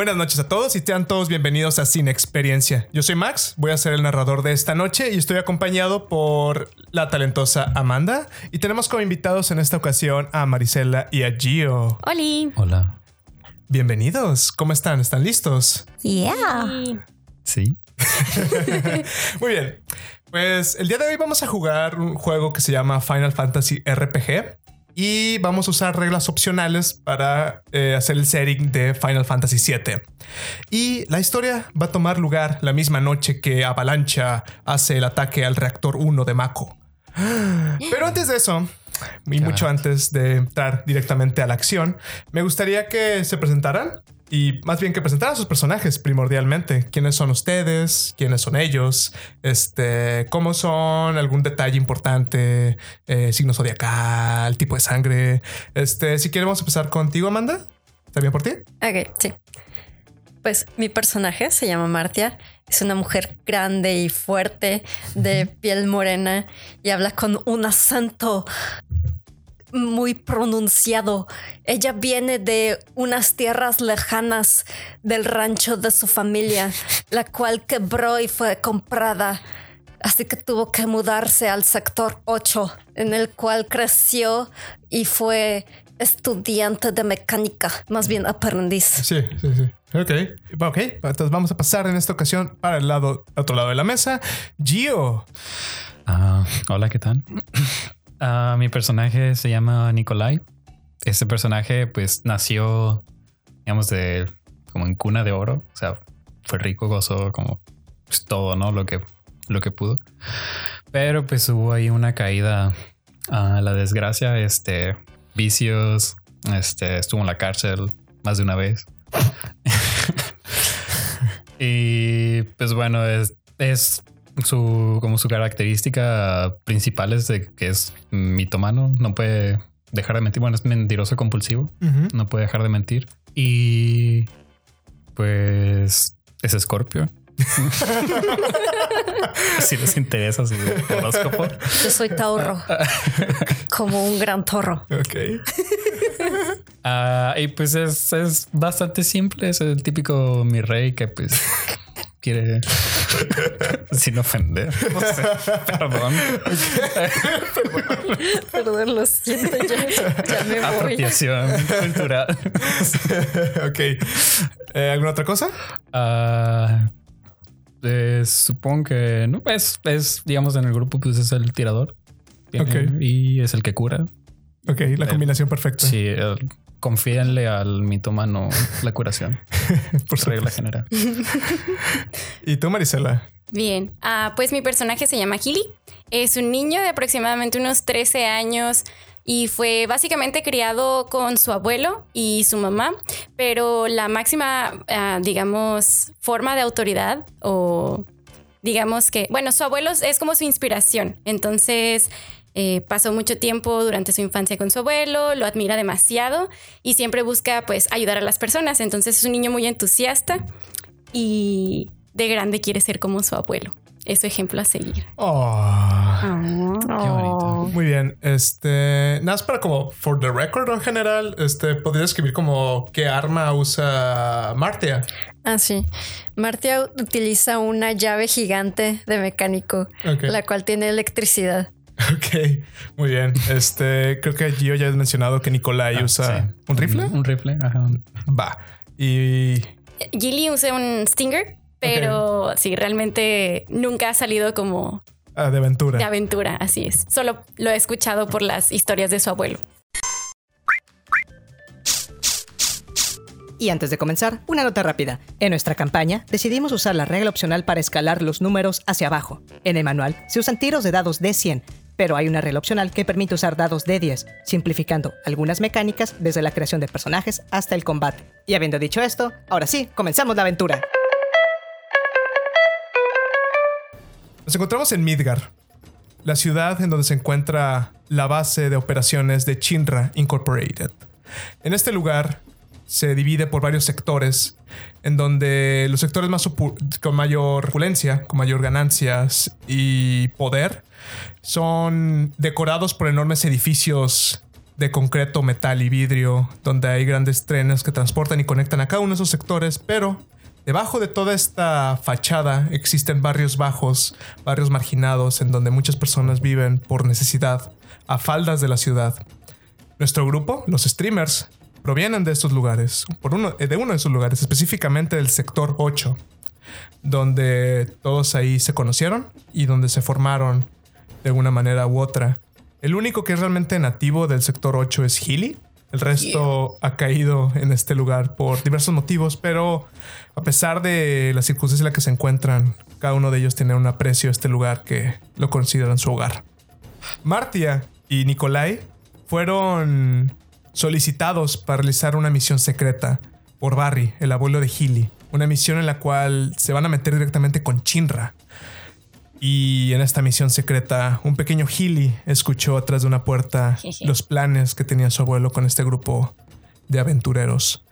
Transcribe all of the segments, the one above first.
Buenas noches a todos y sean todos bienvenidos a Sin Experiencia. Yo soy Max, voy a ser el narrador de esta noche y estoy acompañado por la talentosa Amanda y tenemos como invitados en esta ocasión a Marisela y a Gio. ¡Holi! Hola. Bienvenidos, ¿cómo están? ¿Están listos? Yeah. Sí. Muy bien. Pues el día de hoy vamos a jugar un juego que se llama Final Fantasy RPG y vamos a usar reglas opcionales para eh, hacer el setting de Final Fantasy VII. Y la historia va a tomar lugar la misma noche que Avalancha hace el ataque al reactor 1 de Mako. Pero antes de eso, y mucho antes de entrar directamente a la acción, me gustaría que se presentaran y más bien que presentaran a sus personajes primordialmente. ¿Quiénes son ustedes? ¿Quiénes son ellos? Este, ¿Cómo son? ¿Algún detalle importante? Eh, signo zodiacal, tipo de sangre. Este, si queremos empezar contigo, Amanda. ¿Está bien por ti? Ok, sí. Pues mi personaje se llama Martia. Es una mujer grande y fuerte, de piel morena y habla con un acento muy pronunciado. Ella viene de unas tierras lejanas del rancho de su familia, la cual quebró y fue comprada. Así que tuvo que mudarse al sector 8, en el cual creció y fue estudiante de mecánica, más bien aprendiz. Sí, sí, sí. Ok, ok. Entonces vamos a pasar en esta ocasión para el lado, otro lado de la mesa. Gio. Ah, hola, ¿qué tal? Ah, mi personaje se llama Nikolai. Este personaje, pues, nació, digamos, de como en cuna de oro. O sea, fue rico, gozó como pues, todo, ¿no? Lo que, lo que pudo. Pero pues hubo ahí una caída a la desgracia, este, vicios, este, estuvo en la cárcel más de una vez. y pues bueno, es su como su característica principal es de que es mitomano, no puede dejar de mentir. Bueno, es mentiroso compulsivo, no puede dejar de mentir. Y pues es escorpio. si les interesa su horóscopo. Yo soy Tauro, como un gran torro. Ok. Ah, y pues es, es bastante simple. Es el típico mi rey que pues quiere sin ofender. No sé, perdón. Perdón, lo siento, ya, ya me voy. Apropiación cultural. ok. Eh, ¿Alguna otra cosa? Eh, supongo que no es, es, digamos, en el grupo, pues es el tirador. Ok. Y es el que cura. Ok, la combinación perfecta. Sí, el- confíenle al mitómano la curación. por Por regla general. ¿Y tú, Marisela? Bien, ah, pues mi personaje se llama Gilly. Es un niño de aproximadamente unos 13 años y fue básicamente criado con su abuelo y su mamá, pero la máxima, ah, digamos, forma de autoridad o digamos que, bueno, su abuelo es como su inspiración. Entonces, eh, pasó mucho tiempo durante su infancia con su abuelo, lo admira demasiado y siempre busca pues ayudar a las personas. Entonces es un niño muy entusiasta y de grande quiere ser como su abuelo. Es su ejemplo a seguir. Oh, Qué bonito. muy bien. Este, nada más para como for the record en general, este, podría escribir como qué arma usa Martia. Ah, sí. Martia utiliza una llave gigante de mecánico, la cual tiene electricidad. Ok, muy bien. Este, creo que Gio ya has mencionado que Nicolai Ah, usa sí. un rifle. Un, un rifle, ajá. Va. Y Gilly usa un Stinger, pero sí, realmente nunca ha salido como ah, de aventura. de aventura, así es. Solo lo he escuchado por las historias de su abuelo. Y antes de comenzar, una nota rápida. En nuestra campaña decidimos usar la regla opcional para escalar los números hacia abajo. En el manual se usan tiros de dados de 100, pero hay una regla opcional que permite usar dados de 10, simplificando algunas mecánicas desde la creación de personajes hasta el combate. Y habiendo dicho esto, ahora sí, comenzamos la aventura. Nos encontramos en Midgar, la ciudad en donde se encuentra la base de operaciones de Chinra Incorporated. En este lugar se divide por varios sectores, en donde los sectores más con mayor opulencia, con mayor ganancias y poder, son decorados por enormes edificios de concreto, metal y vidrio, donde hay grandes trenes que transportan y conectan a cada uno de esos sectores, pero debajo de toda esta fachada existen barrios bajos, barrios marginados, en donde muchas personas viven por necesidad, a faldas de la ciudad. Nuestro grupo, los streamers, provienen de estos lugares, uno, de uno de esos lugares, específicamente del sector 8, donde todos ahí se conocieron y donde se formaron de una manera u otra. El único que es realmente nativo del sector 8 es Healy. El resto ha caído en este lugar por diversos motivos, pero a pesar de las circunstancias en las que se encuentran, cada uno de ellos tiene un aprecio a este lugar que lo consideran su hogar. Martia y Nikolai fueron solicitados para realizar una misión secreta por Barry, el abuelo de Healy. Una misión en la cual se van a meter directamente con Chinra. Y en esta misión secreta, un pequeño Healy escuchó atrás de una puerta los planes que tenía su abuelo con este grupo de aventureros.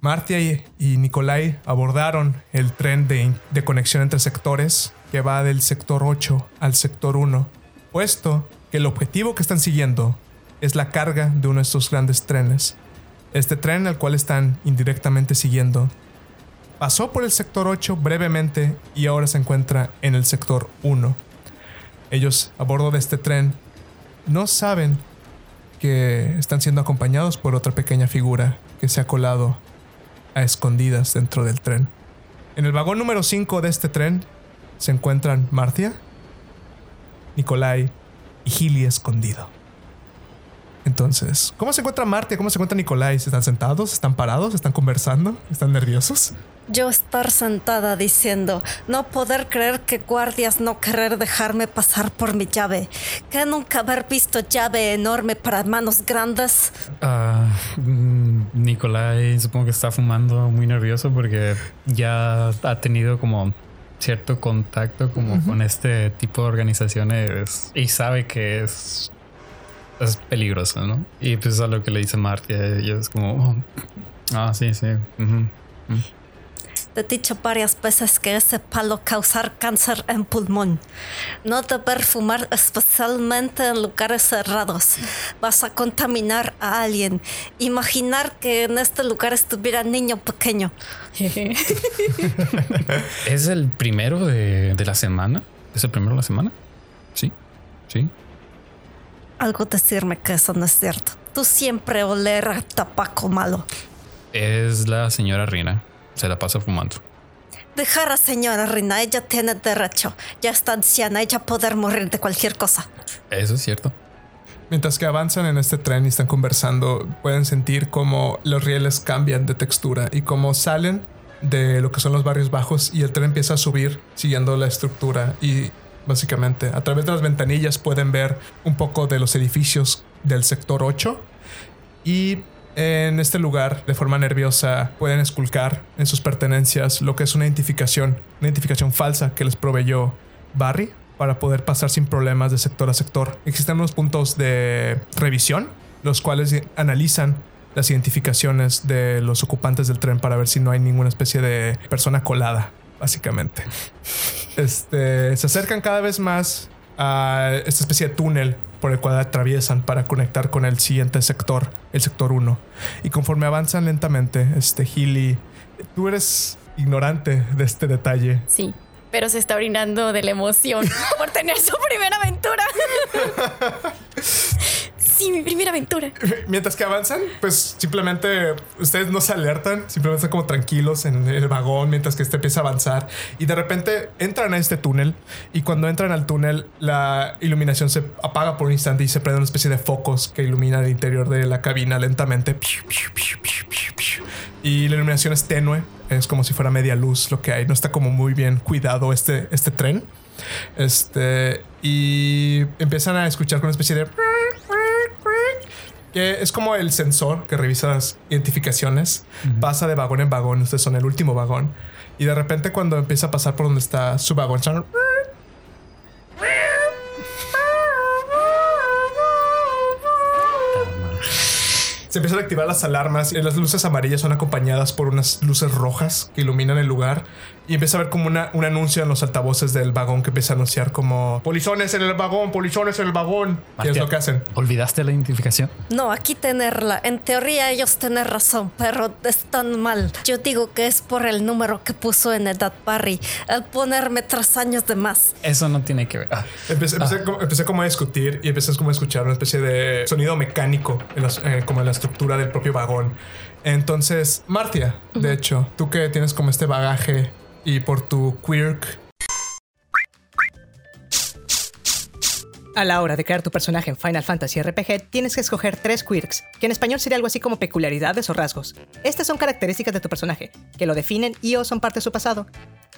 Martia y, Nikolai abordaron el tren de, de conexión entre sectores que va del sector 8 al sector 1, puesto que el objetivo que están siguiendo es la carga de uno de estos grandes trenes. Este tren al cual están indirectamente siguiendo pasó por el sector 8 brevemente y ahora se encuentra en el sector 1. Ellos a bordo de este tren no saben que están siendo acompañados por otra pequeña figura que se ha colado a escondidas dentro del tren. En el vagón número 5 de este tren se encuentran Martia, Nikolai y Gili escondido. Entonces, ¿cómo se encuentra Martia? ¿Cómo se encuentra Nikolai? ¿Están sentados? ¿Están parados? ¿Están conversando? ¿Están nerviosos? Yo estar sentada diciendo, no poder creer que guardias no querer dejarme pasar por mi llave, que nunca haber visto llave enorme para manos grandes. Ah, mm, Nicolai supongo que está fumando muy nervioso porque ya ha tenido como cierto contacto como con este tipo de organizaciones y sabe que es es peligroso, ¿no? Y pues a lo que le dice Marty, ella es como, oh, ah, sí, sí. ujú, mm". Te he dicho varias veces que ese palo causar cáncer en pulmón. No deber fumar especialmente en lugares cerrados. Vas a contaminar a alguien. Imaginar que en este lugar estuviera niño pequeño. ¿Es el primero de, de la semana? ¿Es el primero de la semana? Sí, sí. Algo decirme que eso no es cierto. Tú siempre oler a tabaco malo. Es la señora Rina. Se la pasa fumando. Dejar a señora Rina, ella tiene derecho. Ya está anciana, ella poder morir de cualquier cosa. Eso es cierto. Mientras que avanzan en este tren y están conversando, pueden sentir cómo los rieles cambian de textura y cómo salen de lo que son los barrios bajos y el tren empieza a subir siguiendo la estructura y básicamente. A través de las ventanillas pueden ver un poco de los edificios del sector 8 y en este lugar de forma nerviosa pueden esculcar en sus pertenencias lo que es una identificación, una identificación falsa que les proveyó Barry para poder pasar sin problemas de sector a sector. Existen unos puntos de revisión, los cuales analizan las identificaciones de los ocupantes del tren para ver si no hay ninguna especie de persona colada, básicamente. Este, se acercan cada vez más a esta especie de túnel por el cual atraviesan para conectar con el siguiente sector, el sector 1. Y conforme avanzan lentamente, este Healy, tú eres ignorante de este detalle. Sí, pero se está orinando de la emoción por tener su primera aventura. sí, mi primera aventura. Mientras que avanzan, pues simplemente ustedes no se alertan, simplemente están como tranquilos en el vagón mientras que este empieza a avanzar y de repente entran a este túnel y cuando entran al túnel la iluminación se apaga por un instante y se prende una especie de focos que iluminan el interior de la cabina lentamente y la iluminación es tenue, es como si fuera media luz lo que hay, no está como muy bien cuidado este, este tren. Este, y empiezan a escuchar con una especie de que es como el sensor que revisa las identificaciones, pasa de vagón en vagón, ustedes son el último vagón, y de repente cuando empieza a pasar por donde está su vagón, se empiezan a activar las alarmas y las luces amarillas son acompañadas por unas luces rojas que iluminan el lugar y empieza a ver como una, un anuncio en los altavoces del vagón que empieza a anunciar como polizones en el vagón, polizones en el vagón. ¿Qué es Martia, lo que hacen? ¿Olvidaste la identificación? No, aquí tenerla. En teoría ellos tienen razón, pero están mal. Yo digo que es por el número que puso en Edad Barry, al ponerme tres años de más. Eso no tiene que ver. Ah, Empecé, empecé como, empecé como a discutir y empecé como a escuchar una especie de sonido mecánico en las- eh, como en la estructura del propio vagón. Entonces, Martia, de hecho, tú que tienes como este bagaje y por tu quirk, A la hora de crear tu personaje en Final Fantasy RPG, tienes que escoger tres quirks, que en español sería algo así como peculiaridades o rasgos. Estas son características de tu personaje, que lo definen y o son parte de su pasado.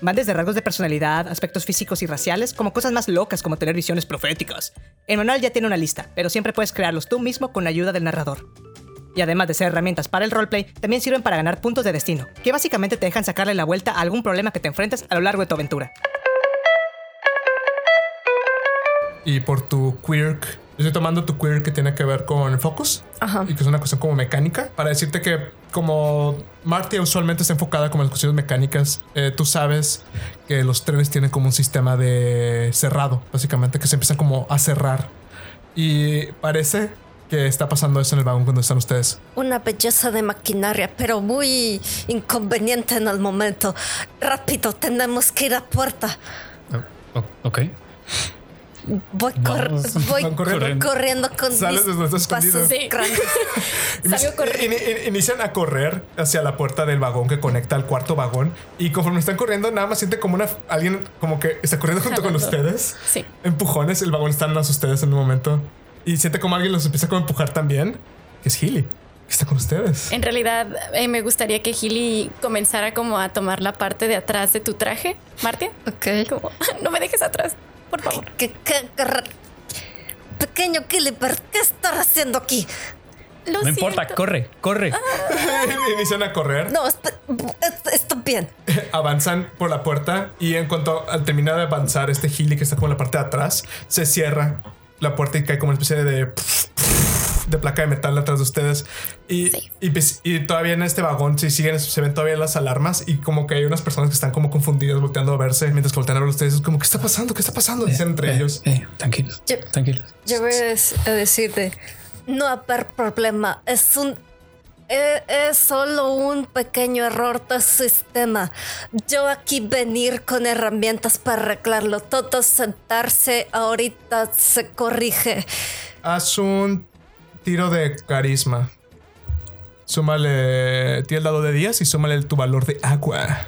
Van desde rasgos de personalidad, aspectos físicos y raciales, como cosas más locas como tener visiones proféticas. El manual ya tiene una lista, pero siempre puedes crearlos tú mismo con la ayuda del narrador. Y además de ser herramientas para el roleplay, también sirven para ganar puntos de destino, que básicamente te dejan sacarle la vuelta a algún problema que te enfrentes a lo largo de tu aventura. y por tu quirk, yo estoy tomando tu quirk que tiene que ver con focus Ajá. y que es una cuestión como mecánica para decirte que como Martia usualmente está enfocada como en las cuestiones mecánicas, eh, tú sabes que los trenes tienen como un sistema de cerrado, básicamente que se empiezan como a cerrar y parece que está pasando eso en el vagón cuando están ustedes. Una belleza de maquinaria, pero muy inconveniente en el momento. Rápido, tenemos que ir a puerta. oh, ok. Voy, cor- voy corriendo. corriendo. con Sales mis desde pasos. Sí. grandes. In- in- inician a correr hacia la puerta del vagón que conecta al cuarto vagón y conforme están corriendo nada más siente como una alguien como que está corriendo junto con Jalando. ustedes. Sí. Empujones, el vagón están más ustedes en un momento y siente como alguien los empieza como a empujar también. Que es Healy, que está con ustedes. En realidad, eh, me gustaría que Gilly comenzara como a tomar la parte de atrás de tu traje, Martia. Ok. Como, no me dejes atrás, por favor. ¿Qué, qué- qué Pequeño Gilliper, ¿qué estás haciendo aquí? Lo No importa, corre, corre. Inician a correr, No, está bien. avanzan por la puerta y en cuanto al terminar de avanzar este Healy que está como en la parte de atrás, se cierra la puerta y cae como una especie de de placa de metal atrás de ustedes. Y, y, pues- y todavía en este vagón si siguen se ven todavía las alarmas y como que hay unas personas que están como confundidas volteando a verse mientras que voltean a ver a ustedes. Es como qué está pasando qué está pasando dicen entre Eh, ellos. eh, tranquilos, Yo- tranquilos. Yo voy a decirte, no haber problema, es un... e- Es solo un pequeño error de sistema. Yo aquí venir con herramientas para arreglarlo. Todo sentarse ahorita se corrige. haz un tiro de carisma súmale tira el dado de 10 y súmale tu valor de agua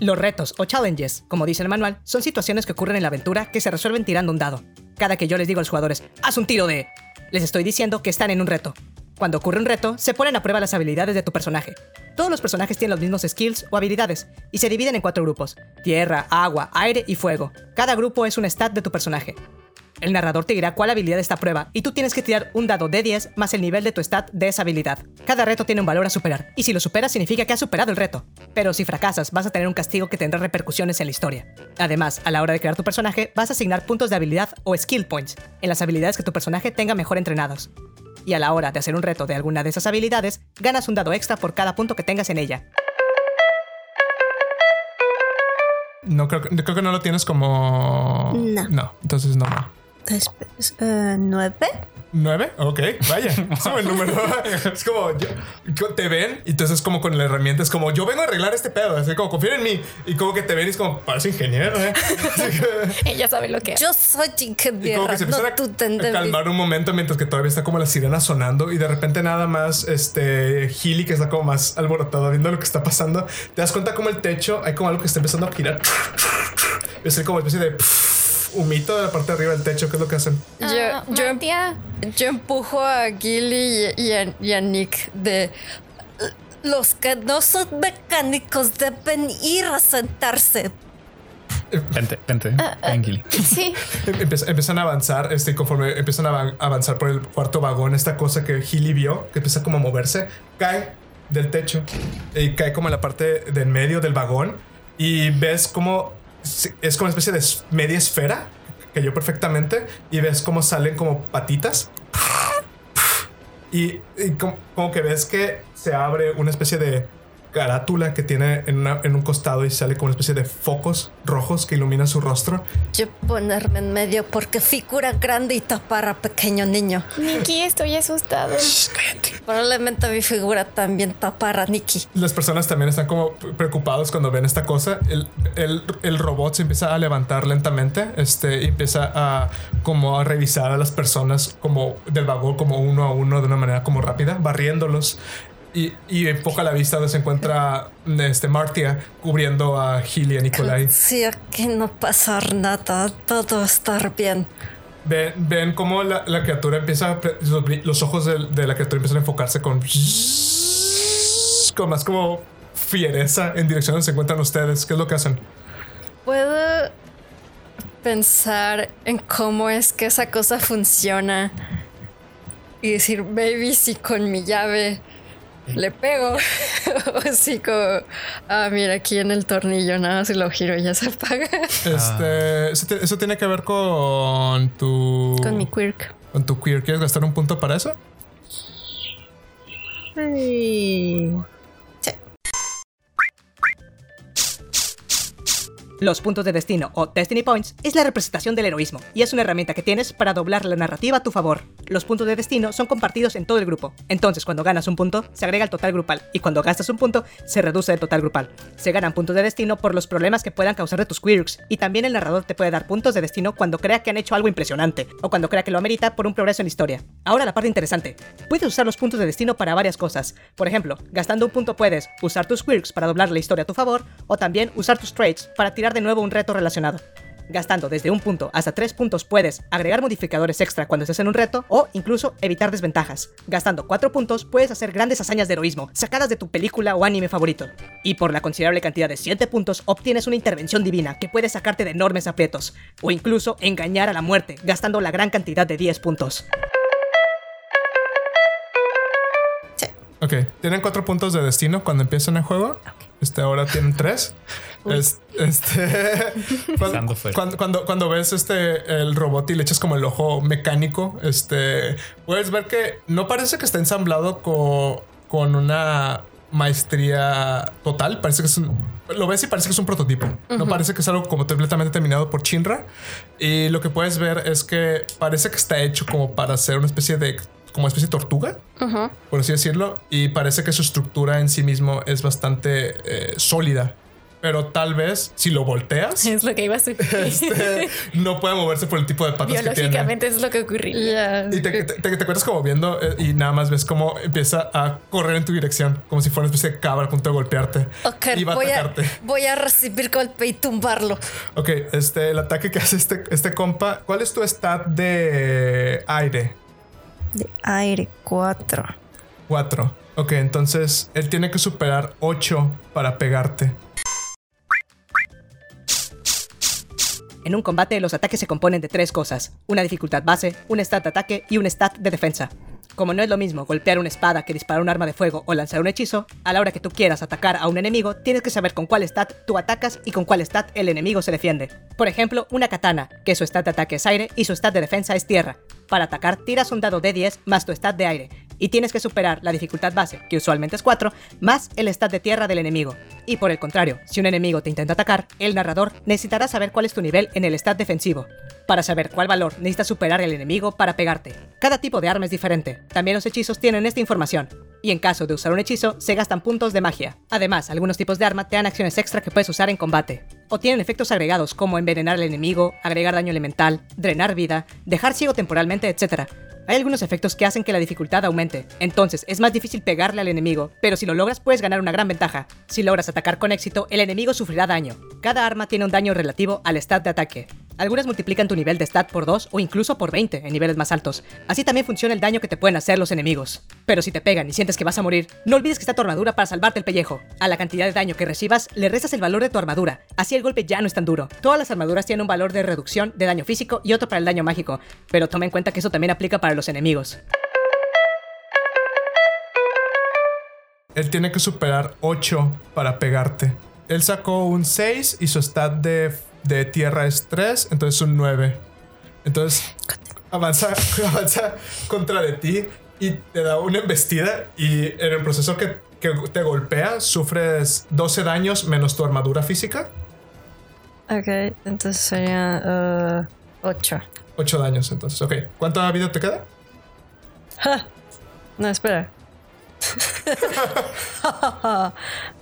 Los retos o challenges, como dice el manual, son situaciones que ocurren en la aventura que se resuelven tirando un dado. Cada que yo les digo a los jugadores, haz un tiro de... Les estoy diciendo que están en un reto. Cuando ocurre un reto, se ponen a prueba las habilidades de tu personaje. Todos los personajes tienen los mismos skills o habilidades, y se dividen en cuatro grupos. Tierra, agua, aire y fuego. Cada grupo es un stat de tu personaje. El narrador te dirá cuál habilidad está a prueba y tú tienes que tirar un dado de 10 más el nivel de tu stat de esa habilidad. Cada reto tiene un valor a superar y si lo superas significa que has superado el reto. Pero si fracasas vas a tener un castigo que tendrá repercusiones en la historia. Además, a la hora de crear tu personaje vas a asignar puntos de habilidad o skill points en las habilidades que tu personaje tenga mejor entrenados. Y a la hora de hacer un reto de alguna de esas habilidades, ganas un dado extra por cada punto que tengas en ella. no creo, que- creo que no lo tienes como No. no entonces no ¿Nueve? ¿Nueve? Ok, vaya. Sube el número. Es como, yo- te ven y entonces como con la herramienta es como, yo vengo a arreglar este pedo. Así como, confíen en mí. Y como que te ven y es como, parece ingeniero, ¿eh? Que- Ella sabe lo que hace. Yo soy y ingeniera, como que se no tú a, calmar un momento mientras que todavía está como la sirena sonando y de repente nada más este Healy que está como más alborotado viendo lo que está pasando, te das cuenta como el techo hay como algo que está empezando a girar. Es como una especie de humito de la parte de arriba del techo, ¿qué es lo que hacen? Yo, Ah, yo, Martia, yo empujo a Gilly y, y a, y a Nick de... Los que no son mecánicos deben ir a sentarse. Vente, vente, tranquilo. sí. Empieza- empiezan a avanzar, este, conforme empiezan a avan- avanzar por el cuarto vagón, esta cosa que Healy vio, que empieza como a moverse, cae del techo y cae como en la parte del medio del vagón y ves como es como una especie de media esfera que cayó perfectamente y ves cómo salen como patitas. Y, y como, como que ves que se abre una especie de carátula que tiene en, una- en un costado y sale como una especie de focos rojos que iluminan su rostro. Yo ponerme en medio porque figura grande y tapar a pequeño niño. Nikki, estoy asustado. Probablemente mi figura también tapar a Nikki. Las personas también están como preocupados cuando ven esta cosa. El, el- el robot se empieza a levantar lentamente, este, y empieza a como a revisar a las personas como del vagón, como uno a uno de una manera como rápida, barriéndolos. Y, y enfoca la vista donde se encuentra este, Martia cubriendo a Gil y a Nikolai. Sí, aquí no pasar nada, todo a estar bien. Ven, ven cómo la, la criatura empieza a los ojos de, de la criatura empiezan a enfocarse con con más como fiereza en dirección donde se encuentran ustedes. ¿Qué es lo que hacen? Puedo pensar en cómo es que esa cosa funciona y decir, baby, si con mi llave le pego. o si como, ah, mira, aquí en el tornillo nada, si lo giro ya se apaga. Este, eso, te- eso tiene que ver con tu con mi quirk. con tu queer. ¿Quieres gastar un punto para eso? Sí. Los puntos de destino o Destiny Points es la representación del heroísmo y es una herramienta que tienes para doblar la narrativa a tu favor. Los puntos de destino son compartidos en todo el grupo, entonces cuando ganas un punto se agrega al total grupal y cuando gastas un punto se reduce el total grupal. Se ganan puntos de destino por los problemas que puedan causar de tus quirks y también el narrador te puede dar puntos de destino cuando crea que han hecho algo impresionante o cuando crea que lo amerita por un progreso en la historia. Ahora la parte interesante. Puedes usar los puntos de destino para varias cosas. Por ejemplo, gastando un punto puedes usar tus quirks para doblar la historia a tu favor o también usar tus traits para tirar de nuevo un reto relacionado. Gastando desde un punto hasta tres puntos puedes agregar modificadores extra cuando estés en un reto o incluso evitar desventajas. Gastando cuatro puntos puedes hacer grandes hazañas de heroísmo sacadas de tu película o anime favorito. Y por la considerable cantidad de 7 puntos obtienes una intervención divina que puede sacarte de enormes aprietos o incluso engañar a la muerte gastando la gran cantidad de 10 puntos. Ok, tienen cuatro puntos de destino cuando empiezan el juego. Este, ahora tienen tres. Es- este, cuando, Dando fuerte. cuando, cuando, cuando ves este el robot y le echas como el ojo mecánico, este puedes ver que no parece que está ensamblado co- con una maestría total. Parece que es un, lo ves y parece que es un prototipo. No parece que es algo como completamente terminado por Chinra. Y lo que puedes ver es que parece que está hecho como para ser una especie de como una especie de tortuga por así decirlo, y parece que su estructura en sí mismo es bastante eh, sólida. Pero tal vez si lo volteas, Es lo que iba a sugerir. este, no puede moverse por el tipo de patas que tiene. Biológicamente es lo que ocurriría. Y te, te, te- te acuerdas como viendo eh, y nada más ves cómo empieza a correr en tu dirección, como si fuera una especie de cabra a punto de golpearte. Ok, y va a voy a, atacarte. voy a recibir golpe y tumbarlo. Ok, este, el ataque que hace este, este compa, ¿cuál es tu stat de aire? De aire 4. 4. Ok, entonces él tiene que superar 8 para pegarte. En un combate, los ataques se componen de tres cosas: una dificultad base, un stat de ataque y un stat de defensa. Como no es lo mismo golpear una espada que disparar un arma de fuego o lanzar un hechizo, a la hora que tú quieras atacar a un enemigo, tienes que saber con cuál stat tú atacas y con cuál stat el enemigo se defiende. Por ejemplo, una katana, que su stat de ataque es aire y su stat de defensa es tierra. Para atacar, tiras un dado de 10 más tu stat de aire, y tienes que superar la dificultad base, que usualmente es 4, más el stat de tierra del enemigo. Y por el contrario, si un enemigo te intenta atacar, el narrador necesitará saber cuál es tu nivel en el stat defensivo, para saber cuál valor necesitas superar el enemigo para pegarte. Cada tipo de arma es diferente, también los hechizos tienen esta información, y en caso de usar un hechizo, se gastan puntos de magia. Además, algunos tipos de arma te dan acciones extra que puedes usar en combate, o tienen efectos agregados como envenenar al enemigo, agregar daño elemental, drenar vida, dejar ciego temporalmente, etc. Hay algunos efectos que hacen que la dificultad aumente, entonces es más difícil pegarle al enemigo, pero si lo logras puedes ganar una gran ventaja. Si logras atacar con éxito, el enemigo sufrirá daño. Cada arma tiene un daño relativo al stat de ataque. Algunas multiplican tu nivel de stat por 2 o incluso por 20 en niveles más altos. Así también funciona el daño que te pueden hacer los enemigos. Pero si te pegan y sientes que vas a morir, no olvides que está tu armadura para salvarte el pellejo. A la cantidad de daño que recibas, le restas el valor de tu armadura. Así el golpe ya no es tan duro. Todas las armaduras tienen un valor de reducción de daño físico y otro para el daño mágico. Pero toma en cuenta que eso también aplica para los enemigos. Él tiene que superar 8 para pegarte. Él sacó un 6 y su stat de, de tierra es 3, entonces un 9. Entonces avanza, avanza contra de ti y te da una embestida y en el proceso que, que te golpea sufres 12 daños menos tu armadura física. Ok, entonces sería 8. 8 daños entonces, ok. ¿Cuánta vida te queda? No, espera.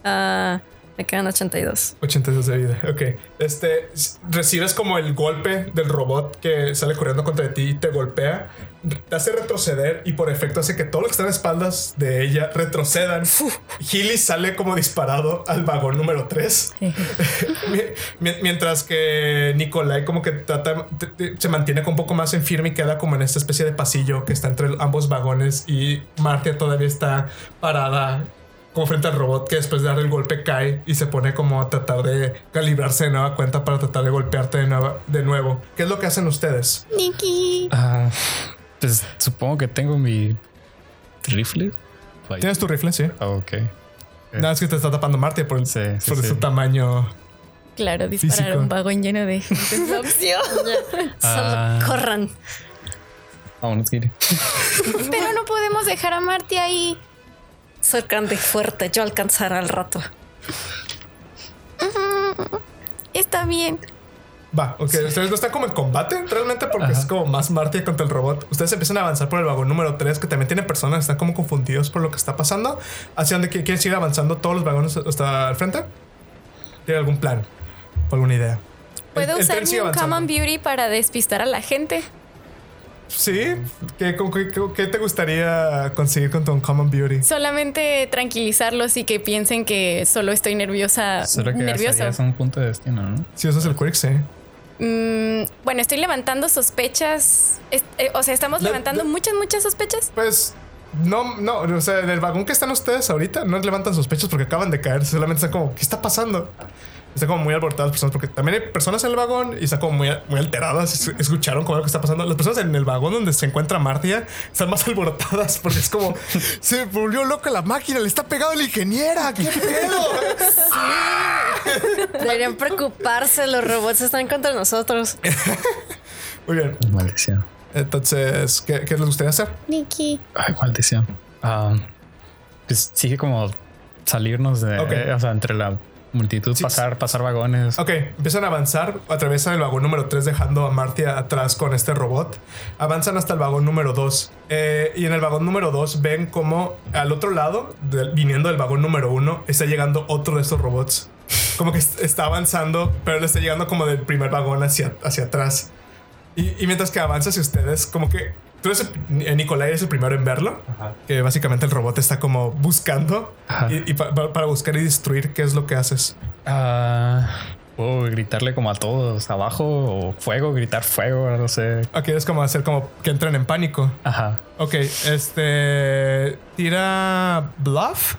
Ah, me quedan 82. 82 de vida, ok. Este, recibes como el golpe del robot que sale corriendo contra ti y te golpea, te hace retroceder y por efecto hace que todos los que están a espaldas de ella retrocedan. Healy sale como disparado al vagón número 3. Mientras que Nikolai como que trata, se mantiene como un poco más en firme y queda como en esta especie de pasillo que está entre ambos vagones y Martia todavía está parada como frente al robot que después de dar el golpe cae y se pone como a tratar de calibrarse de nueva cuenta para tratar de golpearte de, nueva- de nuevo. ¿Qué es lo que hacen ustedes? Nikki. Ah, pues supongo que tengo mi rifle. ¿Tienes tu rifle? Sí. Ah, ok. Nada, es que te está tapando Martia por, el- Sí, sí, por sí. su tamaño. Claro, disparar Físico. un vagón lleno de gente es la opción. Ah. Corran. Vámonos. Pero no podemos dejar a Marty ahí. Soy grande y fuerte. Yo alcanzaré al rato. Está bien. Va, ok. Ustedes no están como en combate realmente porque es como más Martia contra el robot. Ustedes empiezan a avanzar por el vagón número 3 que también tiene personas, están como confundidos por lo que está pasando. ¿Hacia dónde qui- quieren seguir avanzando todos los vagones hasta el frente? ¿Tiene algún plan? ¿O alguna idea? ¿Puedo El- el usar mi. Common Beauty para despistar a la gente? Sí. ¿Qué, con qué- qué- qué te gustaría conseguir con tu Uncommon Beauty? Solamente tranquilizarlos y que piensen que solo estoy nerviosa. Solo que nervioso. es un punto de destino, ¿no? Si usas el Quirk, sí. Mm, bueno, estoy levantando sospechas. Es- eh, o sea, estamos La- levantando la- muchas, muchas sospechas. Pues no, no, o sea, en el vagón que están ustedes ahorita no levantan sospechas porque acaban de caer, solamente están como, ¿qué está pasando? Están como muy alborotadas las personas porque también hay personas en el vagón y están como muy, muy alteradas, es- escucharon como lo que está pasando. Las personas en el vagón donde se encuentra Martia están más alborotadas porque es como, se volvió loca la máquina, le está pegado la ingeniera, ¿qué pedo? Deberían preocuparse. Los robots están contra nosotros. Muy bien, Maldición. entonces, ¿qué, qué les gustaría hacer? Nikki. Ay, maldición. Ah, pues sigue como salirnos de, Ok. o sea, entre la multitud, Sí, pasar, pasar vagones. Ok, empiezan a avanzar, atraviesan el vagón número 3 dejando a Martia atrás con este robot. Avanzan hasta el vagón número 2. y en el vagón número 2 ven como al otro lado, viniendo del vagón número 1, está llegando otro de estos robots. Como que est- está avanzando, pero le está llegando como del primer vagón hacia, hacia atrás. Y, y mientras que avanza hacia ustedes, como que tú eres el, eh, Nicolai es el primero en verlo. Que básicamente el robot está como buscando Ajá. y, y pa- pa- para buscar y destruir qué es lo que haces. Ah, puedo gritarle como a todos abajo o fuego, gritar fuego, no sé. Ok, es como hacer como que entren en pánico. Ajá. Ok, este. Tira Bluff.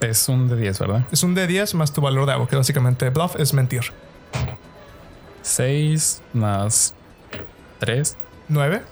Es un de 10, ¿verdad? Es un D10 más tu valor de agua, que básicamente Bluff es mentir. 6 más 3. 9.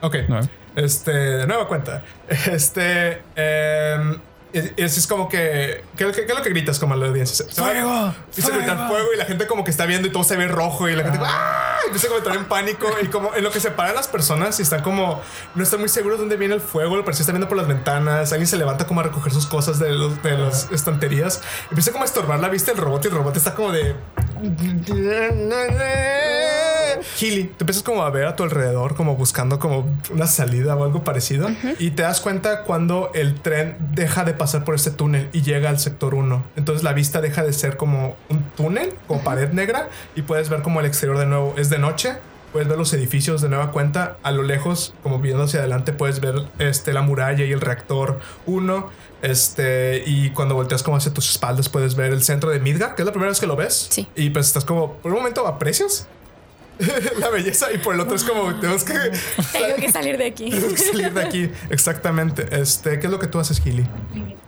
Ok. 9. Este, de nueva cuenta. Este. em, es, como que. ¿Qué, qué- qué es lo que gritas como a la audiencia? Se- se ¡Fuego! Gritar ¡Fuego! y la gente como que está viendo y todo se ve rojo y la gente ¡ah! empieza como a entrar en pánico y como en lo que se paran las personas y están como no están muy seguros dónde viene el fuego, lo parece que están viendo por las ventanas, alguien se levanta como a recoger sus cosas de, los, de las estanterías, empieza como a estorbar la vista del robot y el robot está como de Healy, te empiezas como a ver a tu alrededor, como buscando como una salida o algo parecido. Y te das cuenta cuando el tren deja de pasar por este túnel y llega al sector 1. Entonces la vista deja de ser como un túnel, como pared negra, y puedes ver como el exterior de nuevo. Es de noche. Puedes ver los edificios de nueva cuenta. A lo lejos, como viendo hacia adelante, puedes ver este, la muralla y el reactor 1. Este, y cuando volteas como hacia tus espaldas, puedes ver el centro de Midgar, que es la primera vez que lo ves. Sí. Y pues estás como, por un momento aprecias la belleza y por el otro es como tenemos que, Tengo que salir de aquí. tenemos que salir de aquí exactamente este qué es lo que tú haces Gilly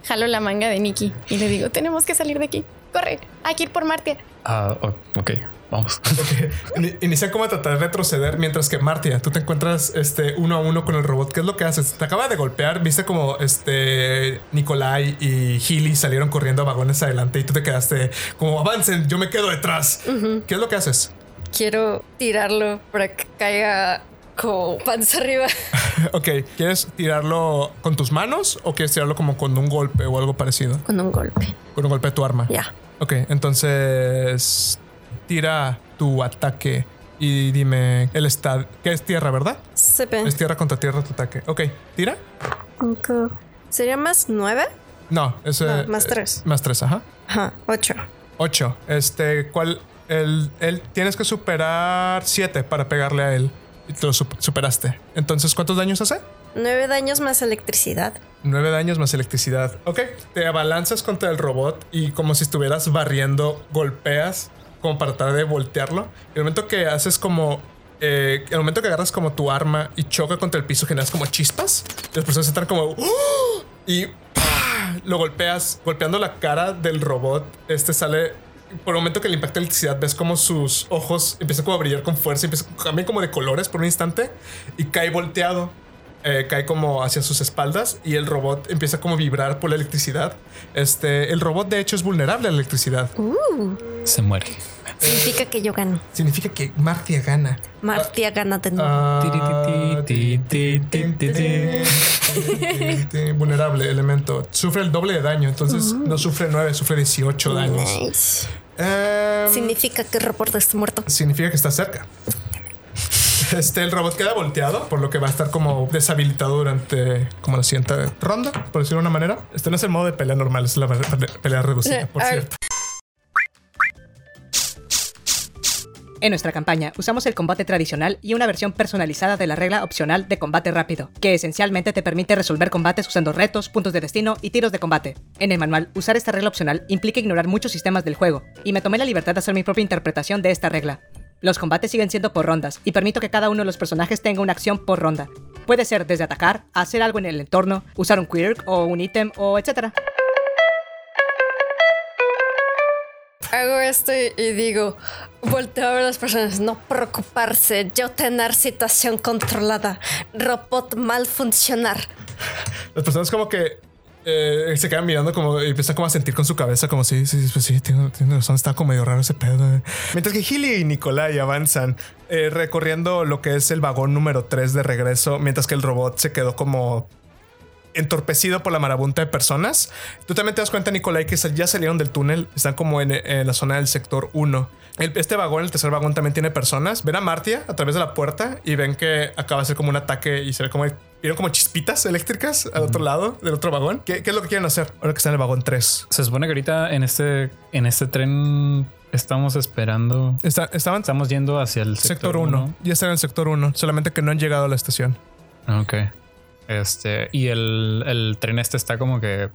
Jalo la manga de Nikki y le digo, tenemos que salir de aquí. Corre, hay que ir por Martia. Ah, ok, vamos. Ok. Ini- inicia como a tratar de retroceder mientras que Martia tú te encuentras este uno a uno con el robot qué es lo que haces te acaba de golpear viste como este Nikolai y Gilly salieron corriendo a vagones adelante y tú te quedaste como avancen yo me quedo detrás qué es lo que haces quiero tirarlo para que caiga como panza arriba. ok, ¿quieres tirarlo con tus manos o quieres tirarlo como con un golpe o algo parecido? Con un golpe. Con un golpe de tu arma. Ya. Ok, entonces tira tu ataque y dime el estado. ¿Qué es tierra, verdad? CP. Es tierra contra tierra tu ataque. Ok, tira. Cinco. ¿Sería más nueve? No, es No, más tres. Más tres, ajá. Ajá, ocho. 8. Este, ¿cuál? El, el- tienes que superar 7 para pegarle a él. Y te lo sup- superaste. Entonces, ¿cuántos daños hace? Nueve daños más electricidad. 9 daños más electricidad. Ok, te abalanzas contra el robot y como si estuvieras barriendo, golpeas como para tratar de voltearlo. Y el momento que haces como... eh, el momento que agarras como tu arma y choca contra el piso, generas como chispas. Y las personas están como... ¡Oh! Y ¡pah! lo golpeas, golpeando la cara del robot. Este sale... Por el momento que le impacta electricidad, ves como sus ojos empiezan como a brillar con fuerza, empiezan cambian como de colores por un instante y cae volteado eh, cae como hacia sus espaldas y el robot empieza como a vibrar por la electricidad. Este, el robot de hecho es vulnerable a la electricidad. Se muere. Significa que yo gano. Significa que Martia gana. Martia gana. Ah, vulnerable elemento. Sufre el doble de daño, entonces no sufre 9, sufre 18 daños. Nice. Em, Significa que el reporte está muerto. significa que está cerca. Este, el robot queda volteado, por lo que va a estar como deshabilitado durante como la siguiente ronda, por decirlo de una manera. Este no es el modo de pelea normal, es la pe- pelea reducida, por Ah. cierto. En nuestra campaña usamos el combate tradicional y una versión personalizada de la regla opcional de combate rápido, que esencialmente te permite resolver combates usando retos, puntos de destino y tiros de combate. En el manual, usar esta regla opcional implica ignorar muchos sistemas del juego, y me tomé la libertad de hacer mi propia interpretación de esta regla. Los combates siguen siendo por rondas, y permito que cada uno de los personajes tenga una acción por ronda. Puede ser desde atacar, hacer algo en el entorno, usar un quirk o un ítem o etc. Hago esto y, y digo, volteo a ver a las personas, no preocuparse, yo tener situación controlada, robot mal funcionar. Las personas como que eh, se quedan mirando como y empiezan como a sentir con su cabeza como si, sí, sí, pues sí, tiene, tiene razón, está como medio raro ese pedo. eh. Mientras que Gilly y Nicolai avanzan eh, recorriendo lo que es el vagón número 3 de regreso, mientras que el robot se quedó como entorpecido por la marabunta de personas. Tú también te das cuenta, Nicolai, que ya salieron del túnel, están como en, en la zona del sector 1. El- este vagón, el tercer vagón, también tiene personas. Ven a Martia a través de la puerta y ven que acaba de ser como un ataque y se ve como vieron como chispitas eléctricas al otro lado del otro vagón. ¿Qué, qué es lo que quieren hacer ahora que están en el vagón 3? Se supone que ahorita en este, en este tren estamos esperando. Está- estaban Estamos yendo hacia el sector sector 1. Ya están en el sector 1, solamente que no han llegado a la estación. Ok. Este, y el, el tren este está como que.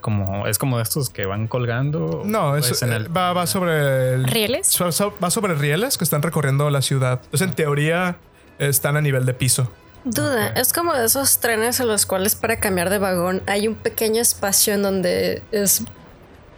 Como, es como de estos que van colgando. No, ¿O es, en el. eh, va, va sobre el, ¿Rieles? So- so- Va sobre rieles que están recorriendo la ciudad. Entonces, en teoría, están a nivel de piso. Duda, es como de esos trenes en los cuales para cambiar de vagón hay un pequeño espacio en donde es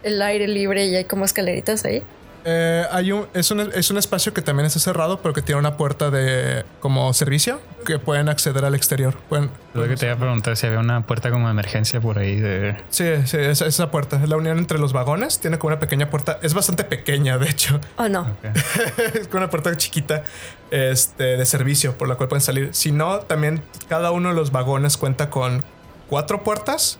el aire libre y hay como escaleritas ahí. Eh, hay un, es, un, es un espacio que también está cerrado, pero que tiene una puerta de como servicio que pueden acceder al exterior. Pueden, Lo que te iba a preguntar si había una puerta como de emergencia por ahí de. sí, sí, esa, esa puerta. Es la unión entre los vagones. Tiene como una pequeña puerta. Es bastante pequeña, de hecho. ¿O no? es como una puerta chiquita este, de servicio por la cual pueden salir. Si no, también cada uno de los vagones cuenta con cuatro puertas,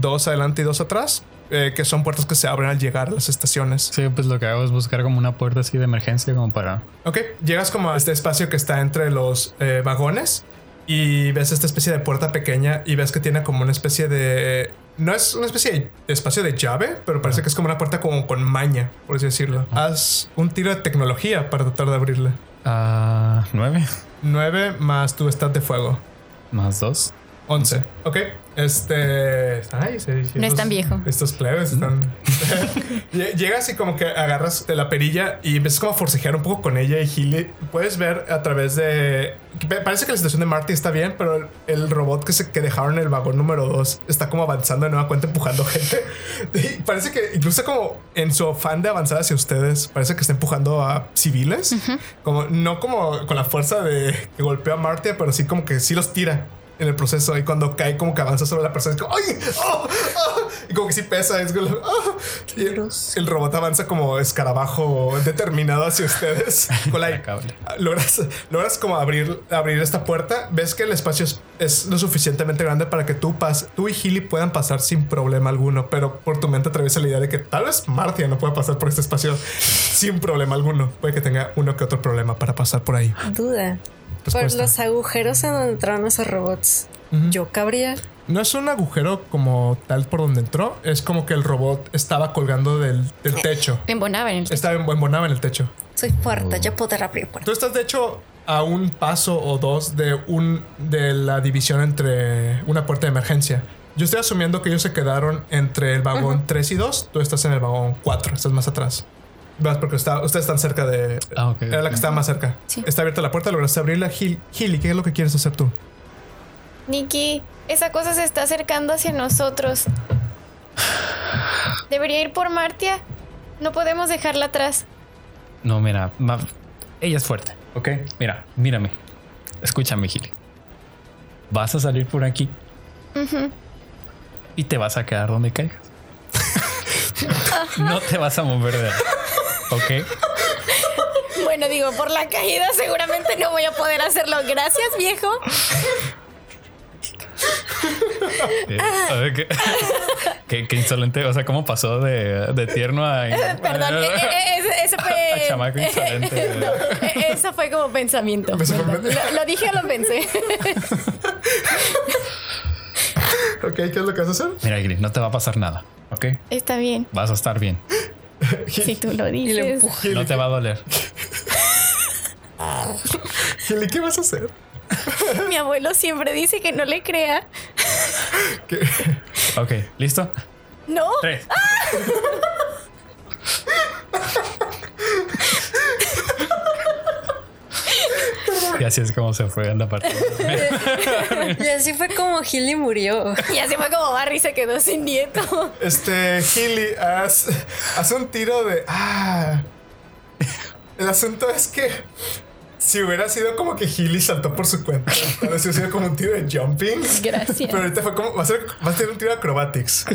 dos adelante y dos atrás, eh, que son puertas que se abren al llegar a las estaciones. Sí, pues lo que hago es buscar como una puerta así de emergencia como para. Ok, llegas como a este espacio que está entre los eh, vagones y ves esta especie de puerta pequeña y ves que tiene como una especie de... No es una especie de espacio de llave, pero parece que es como una puerta como con maña, por así decirlo. Haz un tiro de tecnología para tratar de abrirla. Ah, nueve 9 más tu stat de fuego. más dos. 11. Ok. Este. Ay, No es tan viejo. Estos plebes están. Lle- Llegas y como que agarras de la perilla y empiezas como a forcejear un poco con ella y Gilly. Puedes ver a través de. Parece que la situación de Marty está bien, pero el, robot que, se, que dejaron en el vagón número 2 está como avanzando de nueva cuenta, empujando gente. Y parece que incluso como en su afán de avanzar hacia ustedes, parece que está empujando a civiles. Como no como con la fuerza de que golpeó a Marty, pero sí como que sí los tira en el proceso y cuando cae como que avanza sobre la persona es como ¡ay! ¡Oh! ¡Oh! y como que si pesa es como, ¡oh! y el, el robot avanza como escarabajo determinado hacia ustedes logras, logras como abrir, abrir esta puerta ves que el espacio es, es lo suficientemente grande para que tú pas, tú y Healy puedan pasar sin problema alguno pero por tu mente atraviesa la idea de que tal vez Martia no pueda pasar por este espacio sin problema alguno puede que tenga uno que otro problema para pasar por ahí Duda. Por Respuesta. los agujeros en donde entraron esos robots. Yo cabría. No es un agujero como tal por donde entró, es como que el robot estaba colgando del, del techo. Embonaba en el Estaba en embonaba en el techo. Soy fuerte, yo puedo abrir puertas. Tú estás de hecho a un paso o dos de un de la división entre una puerta de emergencia. Yo estoy asumiendo que ellos se quedaron entre el vagón 3 y 2. Tú estás en el vagón 4, estás más atrás. Vas porque está, ustedes están cerca de. Ah, ok. Era la que estaba más cerca. Sí. Está abierta la puerta, lograste abrirla. Gil, Gilly, ¿qué es lo que quieres hacer tú? Nikki, esa cosa se está acercando hacia nosotros. Debería ir por Martia. No podemos dejarla atrás. No, mira, ma- ella es fuerte, ¿ok? Mira, mírame. Escúchame, Gili. Vas a salir por aquí y te vas a quedar donde caigas. no te vas a mover de ahí, ¿ok? Bueno, digo, por la caída seguramente no voy a poder hacerlo. Gracias, viejo. Eh, a ver, ¿qué, qué, qué insolente, o sea, cómo pasó de, de tierno a... Perdón, eh, eh, ese, ese fue. A chamaco insolente. No, eh, eso fue como pensamiento. Lo, lo dije o lo pensé. Ok, ¿qué es lo que vas a hacer? Mira, Gili, no te va a pasar nada, ¿ok? Está bien. Vas a estar bien. Si tú lo dices. No te va a doler. ¿qué vas a hacer? Mi abuelo siempre dice que no le crea. ¿Qué? Ok, ¿listo? No. Tres. Y así es como se fue en la partida. Y así fue como Hilly murió. Y así fue como Barry se quedó sin nieto. Este, Gilly, haz, haz un tiro de. Ah. El asunto es que si hubiera sido como que Gilly saltó por su cuenta, tal vez hubiera sido como un tiro de jumping. Gracias. Pero ahorita fue como. Va a ser, va a ser un tiro de acrobatics.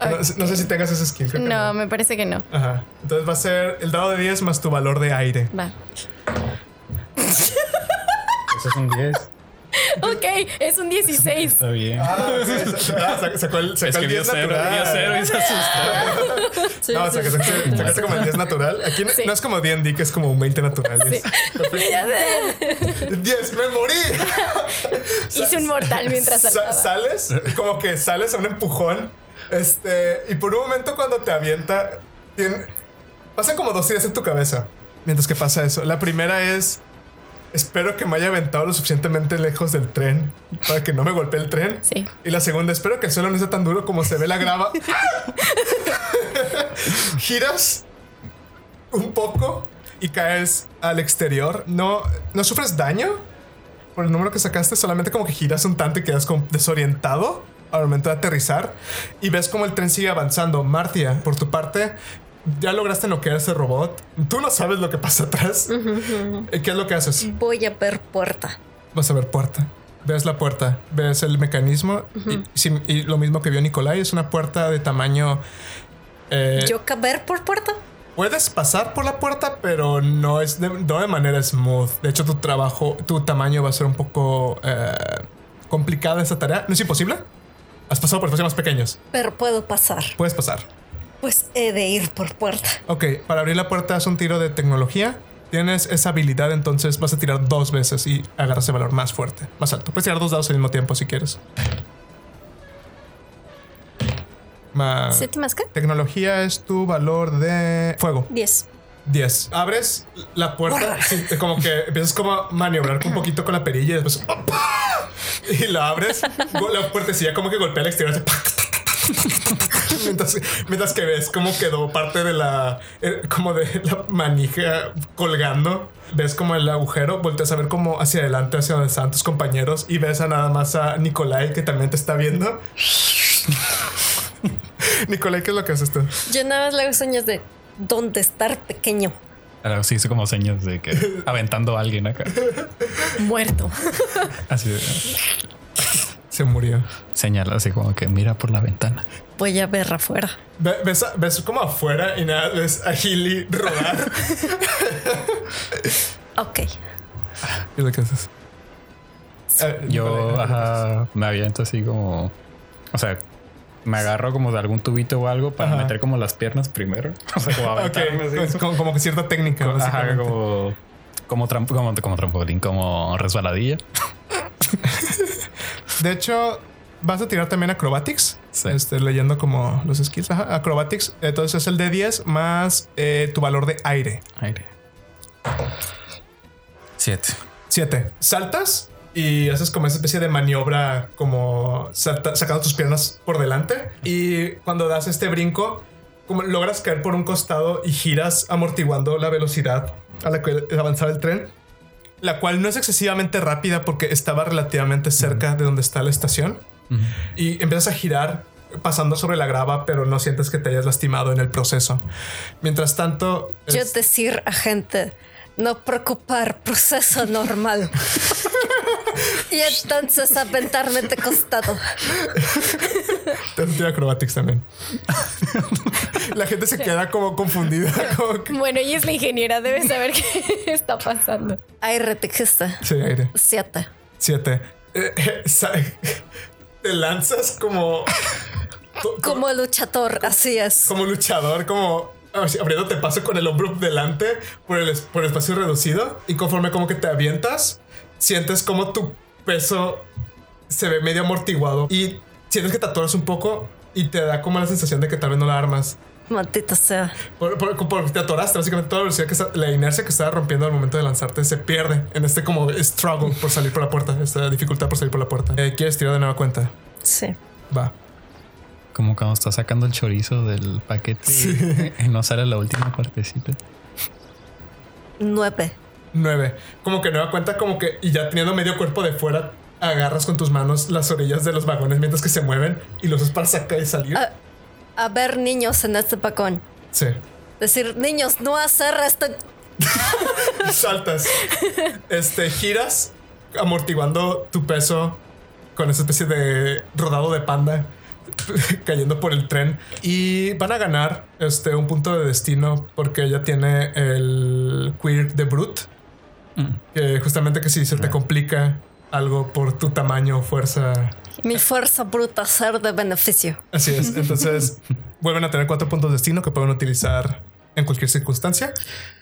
No, no sé si tengas ese skill. que No, me parece que no. Ajá. Entonces va a ser el dado de 10 más tu valor de aire. Va. Eso es un 10. Ok, es un 16. Está bien. Ah, sí, sa- sa- sacó el, sacó el Escribió 10 cero, natural. cero y se asustó. Sí, No, sí, sacaste, sí. sacaste- sacaste como el 10 natural. Aquí no- Sí. no es como D&D, que es como un 20 natural. es sé. 10, me morí. Hice un mortal mientras Sa- saltaba. sales, como que sales a un empujón. Este, y por un momento cuando te avienta, tiene- pasan como dos ideas en tu cabeza mientras que pasa eso. La primera es: Espero que me haya aventado lo suficientemente lejos del tren para que no me golpee el tren. Sí. Y la segunda, espero que el suelo no sea tan duro como se ve la grava. Giras un poco y caes al exterior. No, no sufres daño por el número que sacaste, solamente como que giras un tanto y quedas como desorientado al momento de aterrizar y ves como el tren sigue avanzando. Martia, por tu parte, ya lograste noquear a ese robot. Tú no sabes lo que pasa atrás. Eh, ¿Qué es lo que haces? Voy a ver puerta. Vas a ver puerta. Ves la puerta, ves el mecanismo y lo mismo que vio Nicolai es una puerta de tamaño. eh, Yo caber por puerta. Puedes pasar por la puerta, pero no es de, no de manera smooth. De hecho, tu trabajo, tu tamaño va a ser un poco eh, complicada esa tarea. No es imposible. Has pasado por espacios más pequeños. Pero puedo pasar. Puedes pasar. Pues he de ir por puerta. Ok, para abrir la puerta haz un tiro de tecnología. Tienes esa habilidad, entonces vas a tirar dos veces y agarras el valor más fuerte, más alto. Puedes tirar dos dados al mismo tiempo si quieres. Más. ¿Siete más qué? Tecnología es tu valor de fuego. Diez. 10. Abres la puerta, sí, como que empiezas como a maniobrar un poquito con la perilla y después ¡opa! y la abres, la puertecilla como que golpea al exterior hace mientras, mientras que ves cómo quedó parte de la eh, como de la manija colgando. Ves como el agujero, volteas a ver como hacia adelante, hacia donde están tus compañeros y ves a nada más a Nicolai que también te está viendo. Nicolai, ¿qué es lo que haces tú? Yo nada más le hago señas de dónde estar pequeño. Claro, sí, hizo como señas de que aventando a alguien acá. Muerto. Así de. Se murió. Señala así como que mira por la ventana. Voy a ver afuera. Ve- Ves, ves como afuera y nada, ves a Gilly rodar. Ok. ¿Y lo que haces? Eh, Yo vale. ajá, me aviento así como. O sea, me agarro como de algún tubito o algo para Ajá. meter como las piernas primero. O sea, como Ok, aventarme así. es como, como que cierta técnica. Ajá, básicamente. como, como, tramp- como, como trampolín, como resbaladilla. De hecho, vas a tirar también acrobatics. Sí. Este, leyendo como los skills. Ajá, acrobatics. Entonces es el de 10 más eh, tu valor de aire. Aire. Siete. 7. Saltas y haces como esa especie de maniobra, como salta- sacando tus piernas por delante. Y cuando das este brinco, como logras caer por un costado y giras amortiguando la velocidad a la que avanzaba el tren. La cual no es excesivamente rápida porque estaba relativamente cerca de donde está la estación. Y empiezas a girar pasando sobre la grava, pero no sientes que te hayas lastimado en el proceso. Mientras tanto, Yo es- decir a gente, no preocupar, proceso normal. y entonces aventarme de costado. Te acrobatics también. la gente se queda como confundida. Como que, Bueno, ella es la ingeniera, debe saber qué está pasando. Aire dijiste. sí, aire. Siete. Siete. Eh, eh, te lanzas como. co- Como luchador, así es. como luchador, como así, abriéndote paso con el hombro delante por el, por el espacio reducido. Y conforme como que te avientas, sientes como tu peso se ve medio amortiguado y sientes que te atoras un poco y te da como la sensación de que tal vez no la armas. Maldita sea. Por, por- porque te atoraste, básicamente toda la velocidad que está- la inercia que estaba rompiendo al momento de lanzarte se pierde en este como struggle por salir por la puerta, esta dificultad por salir por la puerta. Eh, ¿Quieres tirar de nueva cuenta? Sí. Va. Como cuando estás sacando el chorizo del paquete y no sale la última partecita. Nueve. Nueve. Como que nueva cuenta, como que, y ya teniendo medio cuerpo de fuera, agarras con tus manos las orillas de los vagones mientras que se mueven y los usas para sacar y salir. Ah. A ver, niños en este vagón. Sí. Decir, niños, no hacer esto. Saltas. Este, giras, amortiguando tu peso con esa especie de rodado de panda cayendo por el tren. Y van a ganar este, un punto de destino porque ella tiene el queer de Brute. Que justamente que si se te complica algo por tu tamaño o fuerza. Mi fuerza bruta ser de beneficio. Así es. Entonces vuelven a tener cuatro puntos de destino que pueden utilizar en cualquier circunstancia.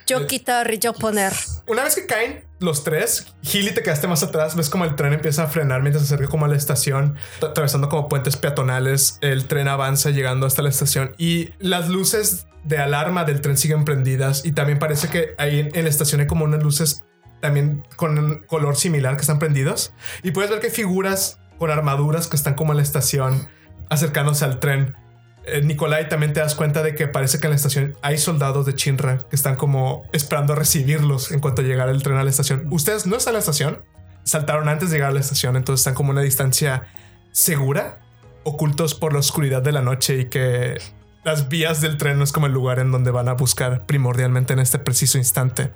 Yo quitar y yo poner. Una vez que caen los tres, Gilly te quedaste más atrás, ves como el tren empieza a frenar mientras se acerca como a la estación, atravesando como puentes peatonales, el tren avanza llegando hasta la estación y las luces de alarma del tren siguen prendidas y también parece que ahí en, en la estación hay como unas luces también con un color similar que están prendidos y puedes ver que figuras con armaduras que están como en la estación acercándose al tren. Eh, Nicolai también te das cuenta de que parece que en la estación hay soldados de Chinra que están como esperando recibirlos en cuanto llegara el tren a la estación. Ustedes no están en la estación, saltaron antes de llegar a la estación, entonces están como a una distancia segura, ocultos por la oscuridad de la noche y que las vías del tren no es como el lugar en donde van a buscar primordialmente en este preciso instante.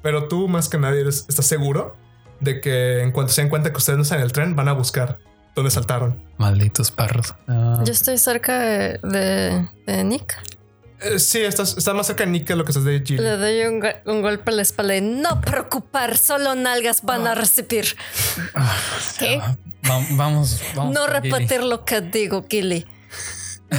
Pero tú más que nadie estás seguro de que en cuanto se den cuenta que ustedes no están en el tren, van a buscar dónde saltaron. Malditos perros. Ah, Yo estoy cerca de, de- de Nick. Eh, sí, estás, estás más cerca de Nick que lo que estás de Jill. Le doy un, go- un golpe a la espalda y no preocupar, solo nalgas van a recibir. ¿Qué? va- vamos, vamos. No Gilly. repetir lo que digo, Gilly.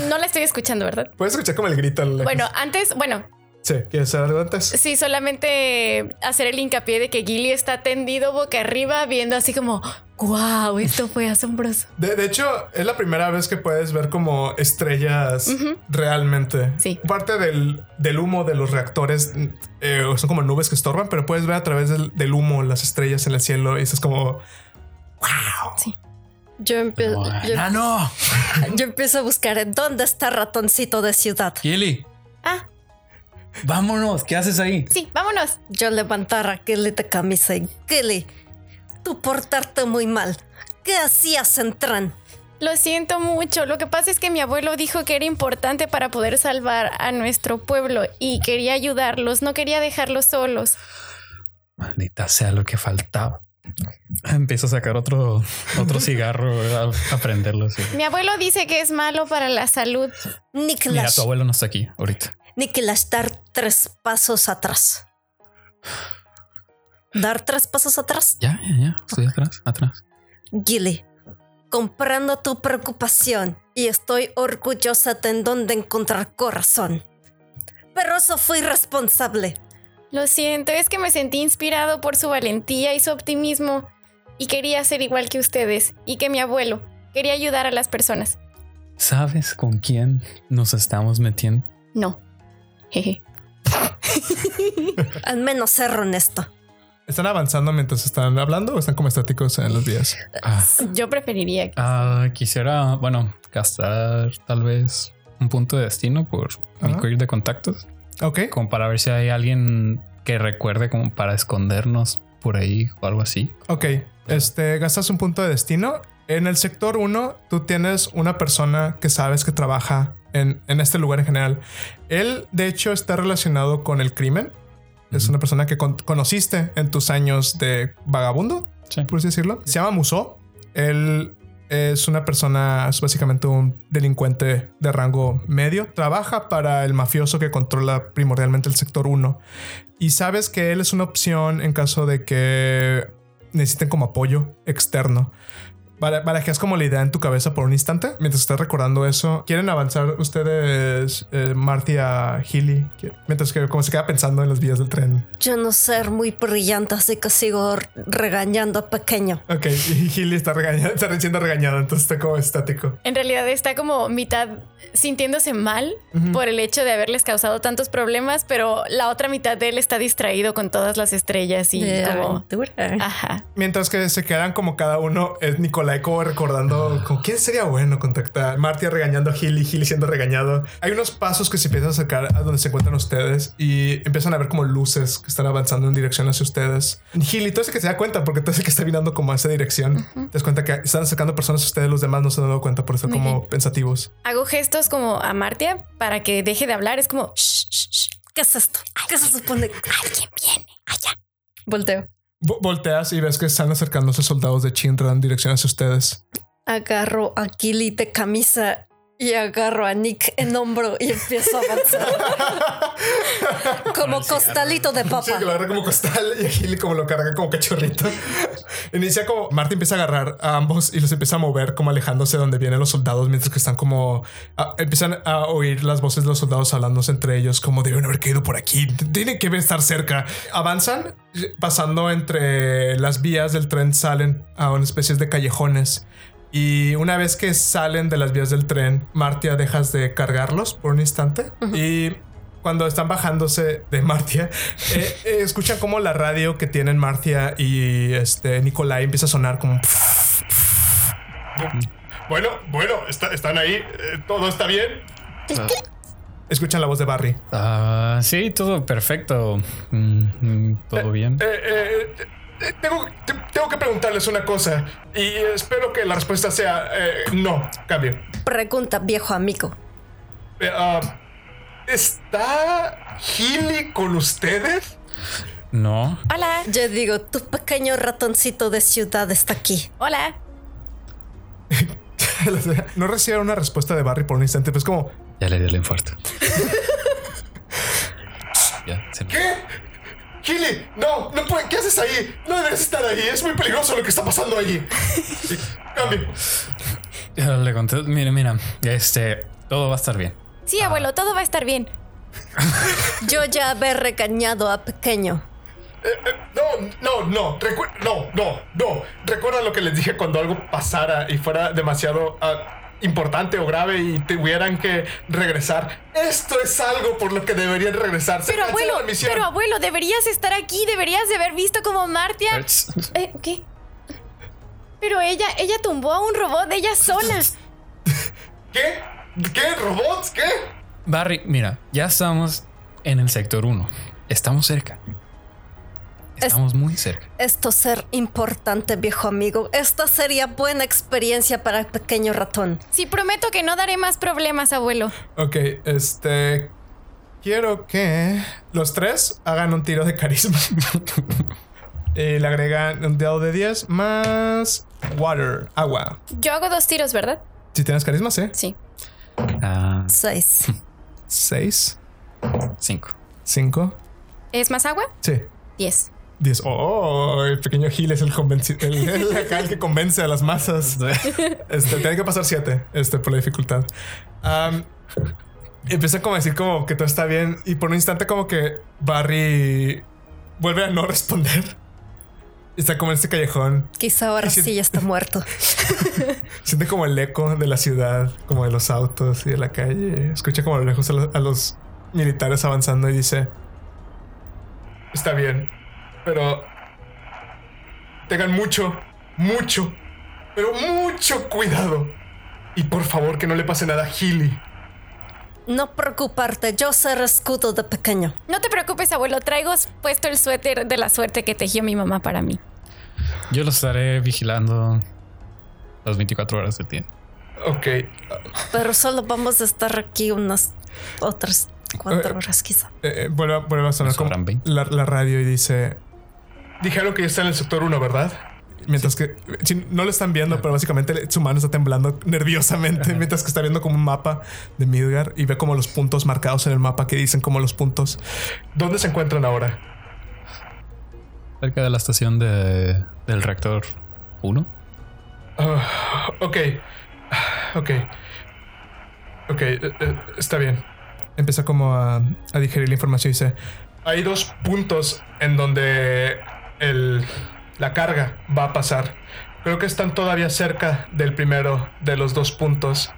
No la estoy escuchando, ¿verdad? Puedes escuchar como el grito. Bueno, antes, bueno, Sí, ¿quieres hacer algo antes? sí, solamente hacer el hincapié de que Gilly está tendido boca arriba, viendo así como, wow, esto fue asombroso. De, de hecho, es la primera vez que puedes ver como estrellas realmente. Sí. Parte del, del humo de los reactores eh, son como nubes que estorban, pero puedes ver a través del, del humo las estrellas en el cielo y eso es como Yo, empie- Como, yo, ¡Ah, no! yo empiezo a buscar dónde está ratoncito de ciudad. Gilly, Ah, vámonos. ¿Qué haces ahí? sí, vámonos. Yo levantar a Gilly de camisa y Gilly, tú portarte muy mal. ¿Qué hacías en tren? Lo siento mucho. Lo que pasa es que mi abuelo dijo que era importante para poder salvar a nuestro pueblo y quería ayudarlos, no quería dejarlos solos. Maldita sea lo que faltaba. Empiezo a sacar otro, otro cigarro a, a prenderlo. sí. Mi abuelo dice que es malo para la salud. Mira, Nicolás, tu abuelo no está aquí ahorita. Nicolás, dar tres pasos atrás. Dar tres pasos atrás. Ya, ya, ya. Estoy atrás, atrás. Gilly, comprendo tu preocupación y estoy orgullosa de en dónde encontrar corazón. Pero eso fue irresponsable. Lo siento, es que me sentí inspirado por su valentía y su optimismo y quería ser igual que ustedes y que mi abuelo. Quería ayudar a las personas. ¿Sabes con quién nos estamos metiendo? No. Jeje. Al menos ser honesto. ¿Están avanzando mientras están hablando o están como estáticos en los vías? Ah, Yo preferiría que... ah, quisiera, bueno, gastar tal vez un punto de destino por mi query de contactos, Ok. como para ver si hay alguien que recuerde como para escondernos por ahí o algo así. Ok. Este, gastas un punto de destino. En el sector 1, tú tienes una persona que sabes que trabaja en, en este lugar en general. Él, de hecho, está relacionado con el crimen. Es una persona que con- conociste en tus años de vagabundo, Sí. por así decirlo. Se llama Muso. Él es una persona, es básicamente un delincuente de rango medio. Trabaja para el mafioso que controla primordialmente el sector 1. Y sabes que él es una opción en caso de que necesiten como apoyo externo. Bara- Barajeas como la idea en tu cabeza por un instante. Mientras estás recordando eso, ¿quieren avanzar ustedes, eh, Marty, a Healy? ¿Qui- Mientras que como se queda pensando en las vías del tren. Yo no ser muy brillante, así que sigo regañando a pequeño. Ok, y Healy está regañado, está siendo regañado, entonces está como estático. En realidad está como mitad sintiéndose mal por el hecho de haberles causado tantos problemas, pero la otra mitad de él está distraído con todas las estrellas y de como... aventura. Ajá. Mientras que se quedan como cada uno, es Nicolai como recordando como quién sería bueno contactar. Marty regañando a Healy, Healy siendo regañado. Hay unos pasos que se empiezan a acercar a donde se encuentran ustedes y empiezan a ver como luces que están avanzando en dirección hacia ustedes. Healy, tú es el que se da cuenta porque tú es el que está mirando como a esa dirección. Te das cuenta que están acercando personas a ustedes, los demás no se han dado cuenta por eso como bien. pensativos. Hago gestos como a Martia para que deje de hablar. Es como... "Shh, shh, shh". ¿Qué es esto? ¿Qué se supone? Alguien viene allá. Volteo. Vo- volteas y ves que están acercándose soldados de Chinra en dirección hacia ustedes. Agarro a Gilly de camisa y agarro a Nick en hombro y empiezo a avanzar. Como costalito de Sí, papa. que lo agarra como costal y a como lo carga como cachorrito. Inicia como Marty empieza a agarrar a ambos y los empieza a mover como alejándose de donde vienen los soldados mientras que están como a- empiezan a oír las voces de los soldados hablándose entre ellos como deben haber caído por aquí. Tienen que estar cerca. Avanzan pasando entre las vías del tren salen a una especie de callejones. Y una vez que salen de las vías del tren, Martia dejas de cargarlos por un instante. Y cuando están bajándose de Martia, eh, eh, escuchan como la radio que tienen Martia y este Nicolai empieza a sonar como. Bueno, bueno, está- están ahí. eh, Todo está bien. Escuchan la voz de Barry. Ah, sí, todo perfecto. Mm, mm, todo bien. Eh, tengo, te- tengo que preguntarles una cosa y espero que la respuesta sea eh, no. Cambio. Pregunta, viejo amigo. Eh, ah, ¿Está Healy con ustedes? No. Hola. Yo digo, tu pequeño ratoncito de ciudad está aquí. Hola. no recibe una respuesta de Barry por un instante, pero es como, Ya le dio el infarto. ya, se me- ¿qué? Healy, no, no puede, ¿qué haces ahí? No deberías estar ahí, es muy peligroso lo que está pasando allí. Cambio. Ya le conté. Mira, mira. Este, todo va a estar bien. Sí, abuelo, todo va a estar bien. Yo ya haber regañado a pequeño. Eh, eh, no, no, no, recu- no, no, no. Recuerda lo que les dije cuando algo pasara y fuera demasiado ah, importante o grave y tuvieran que regresar. Esto es algo por lo que deberían regresar. Pero abuelo, pero abuelo, deberías estar aquí, deberías de haber visto como Martia. Eh, ¿Qué? Pero ella, ella tumbó a un robot de ella sola. ¿Qué? ¿Qué? ¿Robots? ¿Qué? Barry, mira, ya estamos en el sector 1. Estamos cerca. Estamos muy cerca. Esto ser importante, viejo amigo. Esta sería buena experiencia para el pequeño ratón. Sí, prometo que no daré más problemas, abuelo. Ok, este. Quiero que los tres hagan un tiro de carisma. Eh, le agregan un dado de 10 más water, agua. Yo hago dos tiros, ¿verdad? Si tienes carisma, sí. Sí. Ah, Seis. 6, cinco. 5, ¿Es más agua? sí. Diez. 10. Oh, el pequeño Gil es el, el, el acá el que convence a las masas. Este, tiene que pasar 7 este, por la dificultad. Empieza como a decir como que todo está bien y por un instante como que Barry vuelve a no responder. Está como en este callejón. Quizá ahora sí ya está muerto. Siente como el eco de la ciudad, como de los autos y de la calle. Escucha como a lo lejos a los militares avanzando y dice: Está bien, pero tengan mucho, mucho, pero mucho cuidado. Y por favor que no le pase nada a Healy. No preocuparte, yo ser escudo de pequeño. No te preocupes, abuelo. Traigo puesto el suéter de la suerte que tejió mi mamá para mí. Yo lo estaré vigilando las 24 horas del día. Ok, Pero solo vamos a estar aquí unas otras cuatro Eh, horas quizá. eh, eh, vuelve, a- vuelve a sonar Nos como sobran 20. la, la radio y dice: Dijeron que ya está en el sector 1, ¿verdad? Mientras que no lo están viendo, pero básicamente su mano está temblando nerviosamente mientras que está viendo como un mapa de Midgar y ve como los puntos marcados en el mapa que dicen como los puntos. ¿Dónde se encuentran ahora? Cerca de la estación de, del reactor 1. Ah, ok, ok, ok, eh, eh, está bien. Empieza como a, a digerir la información y dice, hay dos puntos en donde el, la carga va a pasar. Creo que están todavía cerca del primero de los dos puntos.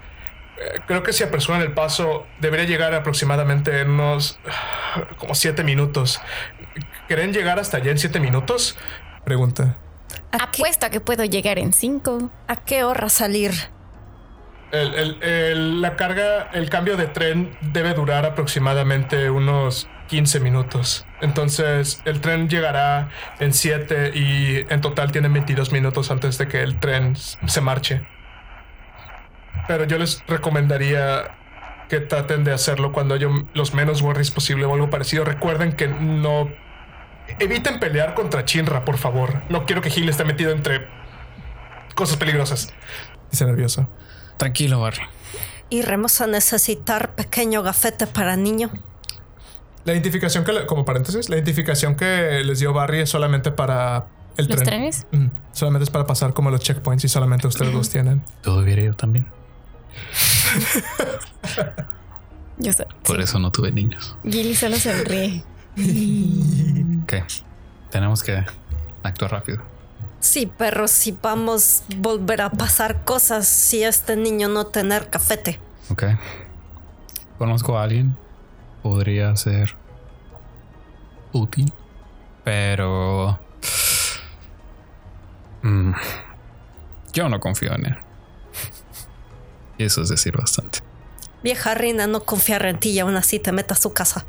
Eh, Creo que si apresuran el paso debería llegar aproximadamente en unos ah, como siete minutos. ¿Creen llegar hasta allá en siete minutos? Pregunta. ¿A qué, Apuesto a que puedo llegar en cinco. a qué hora salir? El- el- el- la carga, el cambio de tren debe durar aproximadamente unos 15 minutos. Entonces, el tren llegará en 7 y en total tienen 22 minutos antes de que el tren se marche. Pero yo les recomendaría que traten de hacerlo cuando haya los menos worries posible o algo parecido. Recuerden que no... Eviten pelear contra Chinra, por favor. No quiero que Gil esté metido entre cosas peligrosas. Dice nervioso. Tranquilo, Barry. Iremos a necesitar pequeño gafete para niño. La identificación que, le- como paréntesis, la identificación que les dio Barry es solamente para el ¿Los tren. trenes? Mm, solamente es para pasar como los checkpoints y solamente ustedes dos tienen. Todo hubiera ido también. Yo sé. Por eso no tuve niños. Gilly solo se ríe. Ok. Tenemos que actuar rápido. Sí, pero si vamos a volver a pasar cosas si este niño no tener cafete. Ok. Conozco a alguien. Podría ser útil. Pero... Mm, yo no confío en él. Y eso es decir bastante. Vieja reina no confiar en ti y aún así te meta a su casa.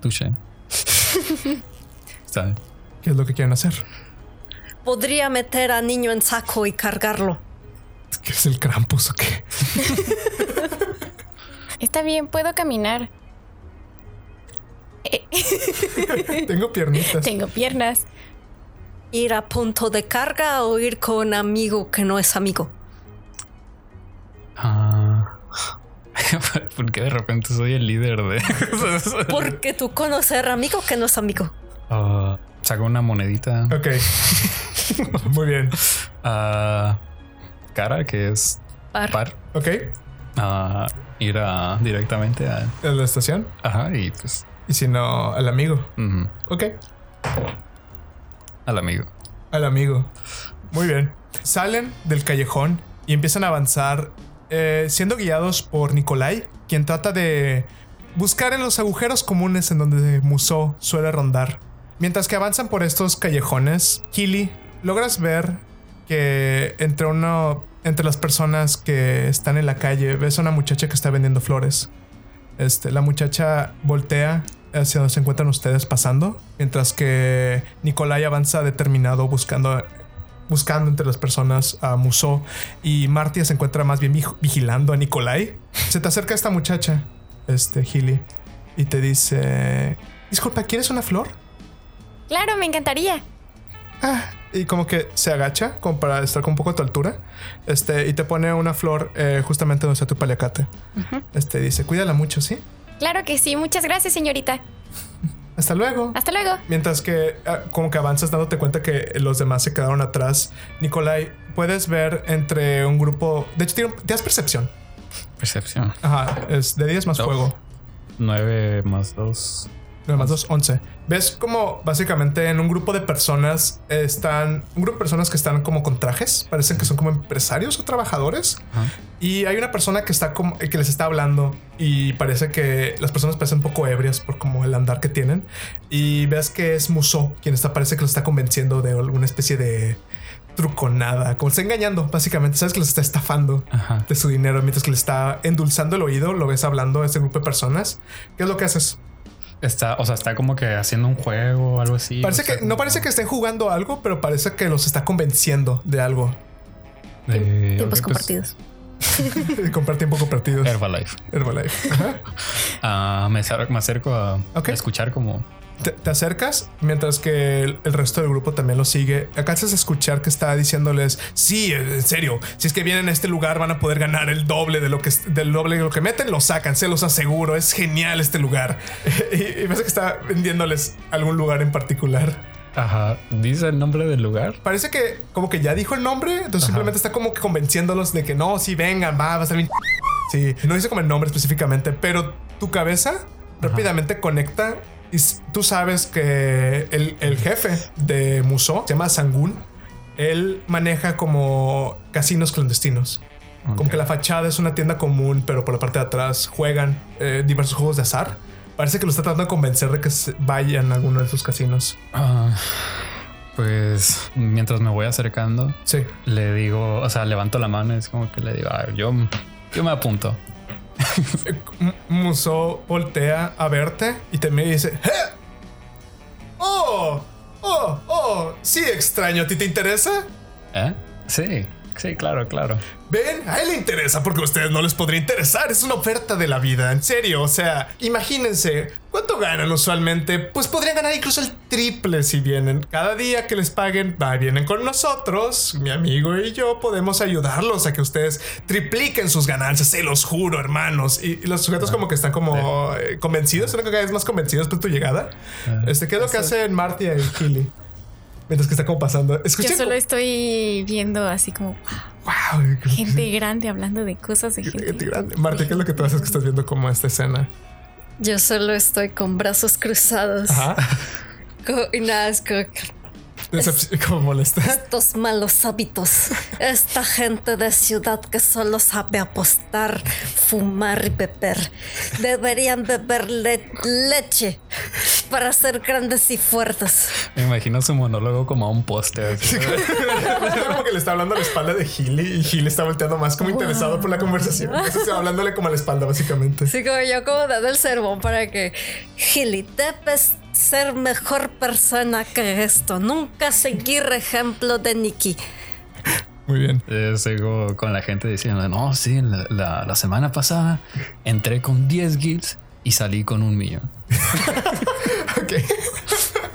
Touché. ¿Qué es lo que quieren hacer? Podría meter a niño en saco y cargarlo. ¿Qué es el Krampus o qué? Está bien, puedo caminar. Tengo piernitas. Tengo piernas. Ir a punto de carga o ir con amigo que no es amigo. Ah. ¿Por qué de repente soy el líder de... Porque tú conocer amigo que no es amigo. Ah, saco una monedita. Ok. Muy bien. Ah, cara, que es Par. par. Ok. Ah, ir a, directamente a... La estación. Ajá, y pues... Y si no, al amigo. ujú, Ok. al amigo. Al amigo. Muy bien. Salen del callejón y empiezan a avanzar eh, siendo guiados por Nikolai, quien trata de buscar en los agujeros comunes en donde Musou suele rondar. Mientras que avanzan por estos callejones, Kili, logras ver entre uno, entre las personas que están en la calle, ves a una muchacha que está vendiendo flores. Este, la muchacha voltea hacia donde se encuentran ustedes pasando, mientras que Nikolai avanza determinado buscando buscando entre las personas a Musou y Martia se encuentra más bien vig- vigilando a Nikolai. Se te acerca esta muchacha, este Gili, y te dice, disculpa, ¿quieres una flor? Claro, me encantaría. Ah, y como que se agacha como para estar con un poco a tu altura. Este, y te pone una flor eh, justamente donde está tu paliacate. Este dice, cuídala mucho, ¿sí? Claro que sí. Muchas gracias, señorita. Hasta luego. Hasta luego. Mientras que ah, como que avanzas dándote cuenta que los demás se quedaron atrás. Nicolai, puedes ver entre un grupo. De hecho, tienes percepción. Percepción. Ajá, es de 10 más Oh. fuego. 9 más 2. 9 más 2, 11. Ves como básicamente en un grupo de personas están. Un grupo de personas que están como con trajes. Parecen que son como empresarios o trabajadores. Y hay una persona que está como que les está hablando y parece que las personas parecen un poco ebrias por como el andar que tienen. Y ves que es Muso quien está, parece que los está convenciendo de alguna especie de truconada, como está engañando, básicamente. Sabes que los está estafando Ajá. de su dinero mientras que le está endulzando el oído. Lo ves hablando a este grupo de personas. ¿Qué es lo que haces? Está, o sea, está como que haciendo un juego o algo así. Parece o sea, que no parece que estén jugando algo, pero parece que los está convenciendo de algo. de- Tiempos pues, compartidos. Comprar tiempo compartido. Herbalife. Herbalife. Ajá. Ah, me, acer- me acerco a escuchar como Te, te acercas mientras que el, el resto del grupo también lo sigue. Alcanzas a escuchar que está diciéndoles: Sí, en serio, si es que vienen a este lugar, van a poder ganar el doble de lo que del doble de lo que meten, lo sacan, se los aseguro. Es genial este lugar. y, y parece que está vendiéndoles algún lugar en particular. Ajá. ¿Dice el nombre del lugar? Parece que como que ya dijo el nombre, entonces Ajá. simplemente está como que convenciéndolos de que no, sí vengan, va, va a estar bien. Sí, no dice como el nombre específicamente, pero tu cabeza rápidamente conecta y tú sabes que el, el jefe de Muso se llama Sangun. Él maneja como casinos clandestinos. Como que la fachada es una tienda común, pero por la parte de atrás juegan eh, diversos juegos de azar. Parece que lo está tratando de convencer de que vayan a alguno de esos casinos. Ah, pues mientras me voy acercando, Sí. le digo, o sea, levanto la mano y es como que le digo, "Ah, yo, yo me apunto. M- Muso voltea a verte y te mira y dice: "¡Eh! ¡Oh! ¡Oh! ¡Oh! Sí, extraño. ¿A ti te interesa? ¿Eh? Sí, sí, claro, claro. Ven, a él le interesa porque a ustedes no les podría interesar. Es una oferta de la vida, en serio. O sea, imagínense, ¿cuánto ganan usualmente? Pues podrían ganar incluso el triple si vienen. Cada día que les paguen, va, vienen con nosotros. Mi amigo y yo podemos ayudarlos a que ustedes tripliquen sus ganancias, se los juro, hermanos. Y, y los sujetos como que están como eh, convencidos, son cada vez más convencidos por tu llegada. Este, ¿qué es lo que hacen Martia y? Mientras que está como pasando. Yo Escuchen. solo estoy viendo así como Wow, gente grande hablando de cosas de gente. Gente grande. Marta, ¿qué es lo que tú haces que estás viendo como esta escena? Yo solo estoy con brazos cruzados. Ajá. Y nada, es como como molesta. estos malos hábitos. Esta gente de ciudad que solo sabe apostar, fumar y beber. Deberían beber le- leche para ser grandes y fuertes. Me imagino su monólogo como a un póster. como que le está hablando a la espalda de Gilly y Gilly está volteando más como interesado por la conversación. Entonces hablándole como a la espalda, básicamente. Así como yo como dando el sermón para que Gilly, debes ser mejor persona que esto. Nunca seguir ejemplo de Nikki. Muy bien. Eh, sigo con la gente diciendo, no, sí, la, la- la semana pasada entré con 10 guilds y salí con un millón. Ok.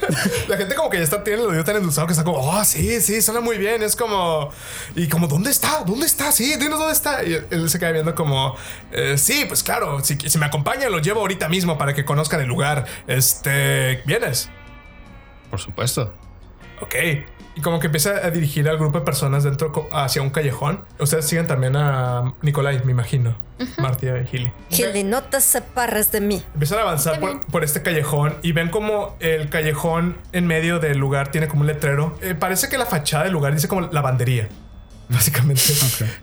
La gente como que ya está, tiene el oído tan endulzado que está como, oh, sí, sí, suena muy bien. Es como, y como, ¿dónde está? ¿Dónde está? Sí, dinos dónde está. Y él, se queda viendo como, "Eh, sí, pues claro, si, si me acompaña lo llevo ahorita mismo para que conozcan el lugar. Este, ¿vienes? Por supuesto. Ok. Y como que empieza a dirigir al grupo de personas dentro hacia un callejón. Ustedes siguen también a Nicolai, me imagino. Martia y Gilly. Gilly, no te separes de mí. Empiezan a avanzar por, por este callejón y ven como el callejón en medio del lugar tiene como un letrero. Eh, parece que la fachada del lugar dice como lavandería. Básicamente.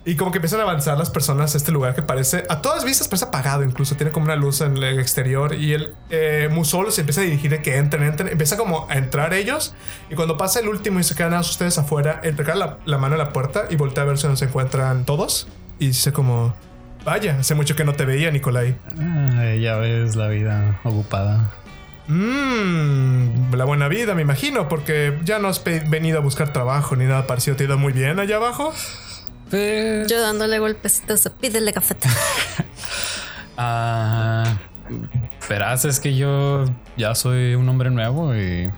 Y como que empiezan a avanzar las personas a este lugar que parece, a todas vistas, parece apagado. Incluso tiene como una luz en el exterior. Y el eh, Musolo se empieza a dirigir de que entren, entren. Empieza como a entrar ellos. Y cuando pasa el último y se quedan más ustedes afuera, recarga la, la mano en la puerta y voltea a ver si no se encuentran todos. Y dice como, vaya, hace mucho que no te veía, Nicolai. Ah, ya ves la vida ocupada. Mmm, la buena vida, me imagino, porque ya no has venido a buscar trabajo ni nada parecido. ¿Te ha ido muy bien allá abajo? Pues, Yo dándole golpecitos de pídele café. ah, verás, es que yo ya soy un hombre nuevo y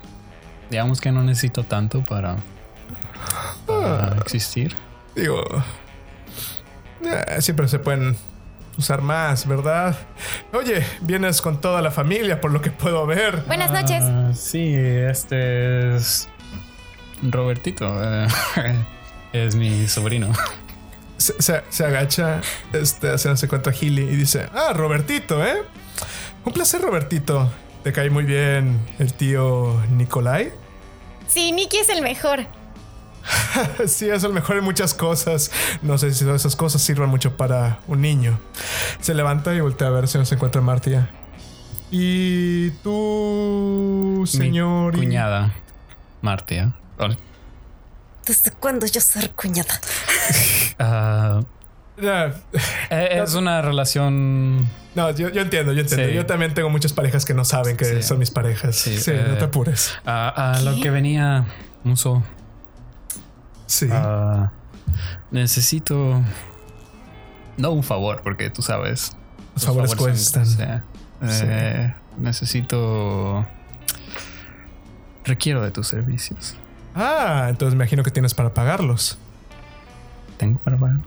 digamos que no necesito tanto para, para existir. Digo, eh, siempre se pueden usar más, ¿verdad? Oye, vienes con toda la familia, por lo que puedo ver. Buenas noches. Ah, sí, este es Robertito. eh, es mi sobrino. Se, se- se agacha, este, haciéndose cuenta a Gilly y dice: Ah, Robertito, ¿eh? Un placer, Robertito. Te cae muy bien el tío Nicolai. Sí, Nicky es el mejor. Sí, es el mejor en muchas cosas. No sé si todas esas cosas sirvan mucho para un niño. Se levanta y voltea a ver si no se encuentra Martia. Y tú, señor. Mi cuñada, Martia. Hola. ¿Desde cuándo yo ser cuñada? Ah, eh, es una relación. No, yo, yo entiendo, yo entiendo. Sí. Yo también tengo muchas parejas que no saben que Sí. son mis parejas. Sí, Sí, no eh, te apures. A, a lo que venía, Muso. Sí. Ah, necesito. No un favor, porque tú sabes. Los favores cuestan. o sea, eh, Necesito. Requiero de tus servicios. Ah, entonces me imagino que tienes para pagarlos. Tengo para pagar.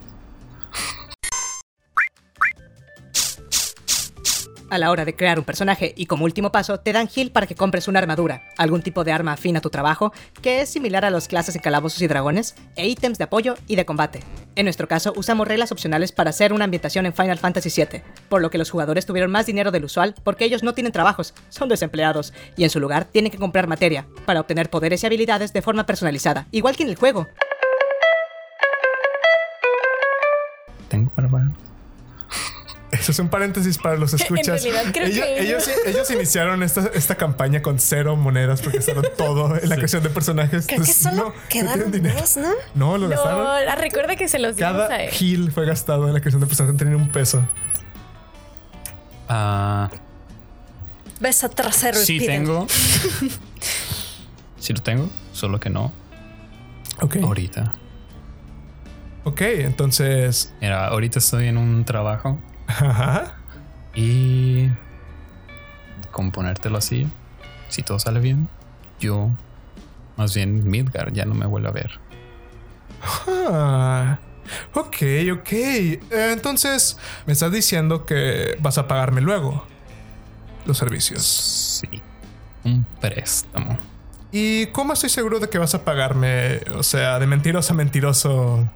A la hora de crear un personaje y como último paso te dan heal para que compres una armadura, algún tipo de arma afín a tu trabajo, que es similar a las clases en calabozos y dragones, e ítems de apoyo y de combate. En nuestro caso usamos reglas opcionales para hacer una ambientación en Final Fantasy VII, por lo que los jugadores tuvieron más dinero del usual porque ellos no tienen trabajos, son desempleados, y en su lugar tienen que comprar materia, para obtener poderes y habilidades de forma personalizada, igual que en el juego. Tengo para. Eso es un paréntesis para los escuchas. realidad creo ellos, que- ellos, ellos iniciaron esta, esta campaña con cero monedas porque gastaron todo en la creación de personajes. Creo que solo no, no quedaron dinero. dos, ¿no? No, lo gastaron. No, la recuerda que se los dimos Cada a él. heal fue gastado en la creación de personajes. No tenían un peso. Ah, Ves a trasero y sí tengo. sí lo tengo, solo que no Ok. ahorita. Ok, entonces. Mira, ahorita estoy en un trabajo Ajá. y con ponértelo así, si todo sale bien, yo más bien Midgar ya no me vuelve a ver. Ah, ok, ok. Eh, entonces, me estás diciendo que vas a pagarme luego los servicios. Sí, un préstamo. ¿Y cómo estoy seguro de que vas a pagarme? O sea, de mentiroso a mentiroso.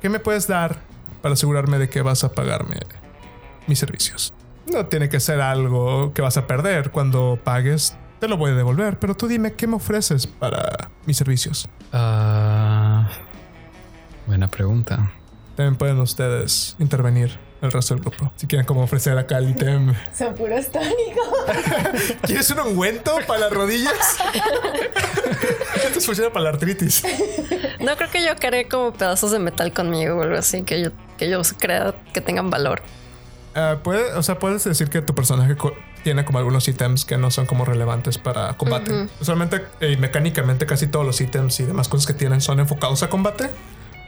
¿Qué me puedes dar para asegurarme de que vas a pagarme mis servicios? No tiene que ser algo que vas a perder. Cuando pagues, te lo voy a devolver. Pero tú dime, ¿qué me ofreces para mis servicios? Ah, buena pregunta. También pueden ustedes intervenir el resto del grupo. Si quieren como ofrecer acá el ítem. Son puros tónicos. ¿Quieres un ungüento para las rodillas? Esto funciona para la artritis. No creo que yo cargue como pedazos de metal conmigo o algo así, que yo, que yo crea que tengan valor. Puede, o sea, puedes decir que tu personaje co- tiene como algunos ítems que no son como relevantes para combate. Usualmente y mecánicamente casi todos los ítems y demás cosas que tienen son enfocados a combate.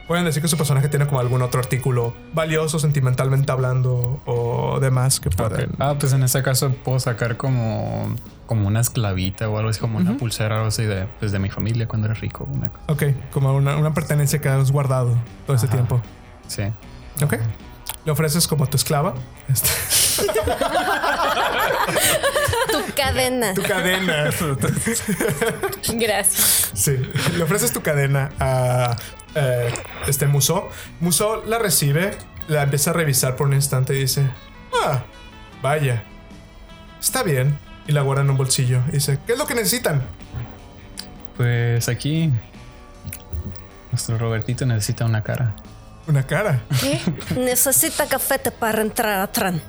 Pueden decir que su personaje tiene como algún otro artículo valioso sentimentalmente hablando o demás que pueden. Ah, pues en ese caso puedo sacar como, como una esclavita o algo así, como una pulsera o algo así de, pues, de mi familia cuando era rico. Una cosa. Ok, como una, una pertenencia que has guardado todo ese tiempo. Sí. Ok. Le ofreces como tu esclava. Este, Tu cadena. tu cadena. Gracias. Sí, le ofreces tu cadena a eh, este Muso. Muso la recibe, la empieza a revisar por un instante y dice: Ah, vaya, está bien. Y la guarda en un bolsillo. Y dice: ¿Qué es lo que necesitan? Pues aquí nuestro Robertito necesita una cara. Una cara. Necesita cafete para entrar a Tran.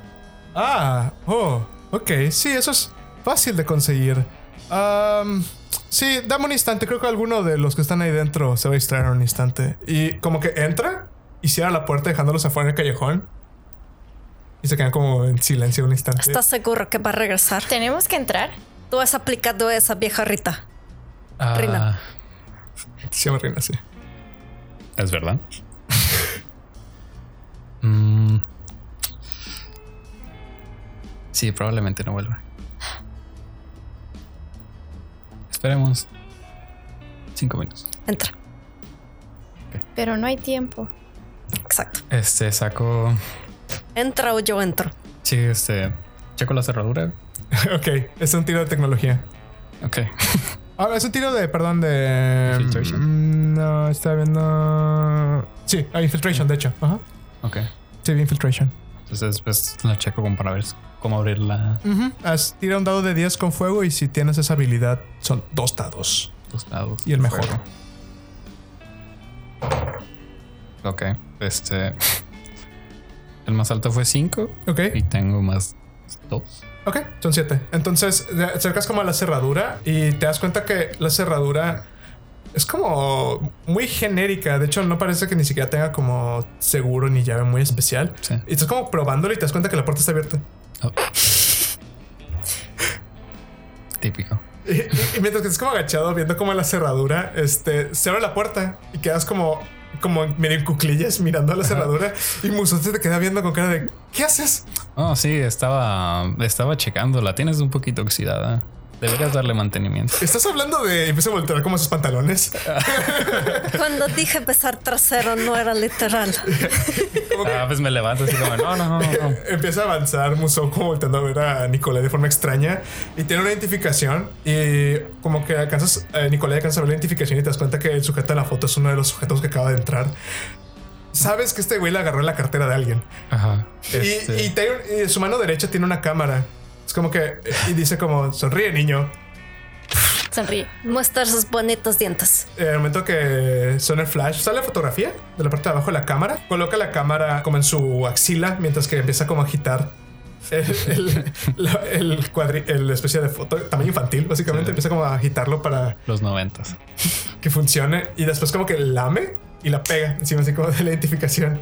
Ah, oh, ok, sí, eso es fácil de conseguir. Am, sí, dame un instante. Creo que alguno de los que están ahí dentro se va a distraer un instante. Y como que entra y cierra la puerta dejándolos afuera en el callejón. Y se quedan como en silencio un instante. ¿Estás seguro que va a regresar? ¿Tenemos que entrar? Tú has aplicado esa vieja Rita. Ah, Rina. Se llama Reina, sí. ¿Es verdad? Mm. Sí, probablemente no vuelva. Esperemos. Cinco minutos. Entra. Pero no hay tiempo. Exacto. Este saco. Entra o yo entro. Sí, este. Checo la cerradura. ok, es un tiro de tecnología. Ok. Ah, es un tiro de, perdón, de. Infiltration. Mm, No, estaba viendo. Sí, ah, infiltration, de hecho. Ajá. Ok. Sí, infiltration. Entonces, pues la checo como para ver cómo abrir la. Ujú. Haz- tira un dado de 10 con fuego y si tienes esa habilidad son dos dados. Los lados. Y el mejor. Fuego. Ok. Este. El más alto fue 5 Ok. y tengo más 2. Ok, son siete. Entonces te acercas como a la cerradura y te das cuenta que la cerradura es como muy genérica. De hecho, no parece que ni siquiera tenga como seguro ni llave muy especial. Sí. Y estás como probándolo y te das cuenta que la puerta está abierta. Oh. Típico. Y, y- y mientras que estás como agachado viendo como la cerradura, este, se abre la puerta y quedas como, como medio en cuclillas mirando a la cerradura y Musón se te queda viendo con cara de ¿qué haces? Oh, sí, estaba, estaba checando. La tienes un poquito oxidada. Deberías darle mantenimiento. ¿Estás hablando de empieza a voltear como sus pantalones? Cuando dije besar trasero no era literal. Ah, pues me levanto así como, no, no, no, no. Empieza a avanzar Musou como volteando a ver a Nicolai de forma extraña y tiene una identificación y como que alcanzas, eh, Nicolai alcanza a ver la identificación y te das cuenta que el sujeto en la foto es uno de los sujetos que acaba de entrar. Sabes que este güey le agarró la cartera de alguien Ajá. y, Este, y te- y su mano derecha tiene una cámara. Es como que y dice como sonríe niño. Sonríe. Muestra sus bonitos dientes. En el momento que suena el flash, sale la fotografía de la parte de abajo de la cámara. Coloca la cámara como en su axila mientras que empieza como a agitar el, el, la- el cuadri- el especie de foto, tamaño infantil, básicamente. Sí. Empieza como a agitarlo para Los noventas. que funcione y después como que lame y la pega encima así como de la identificación.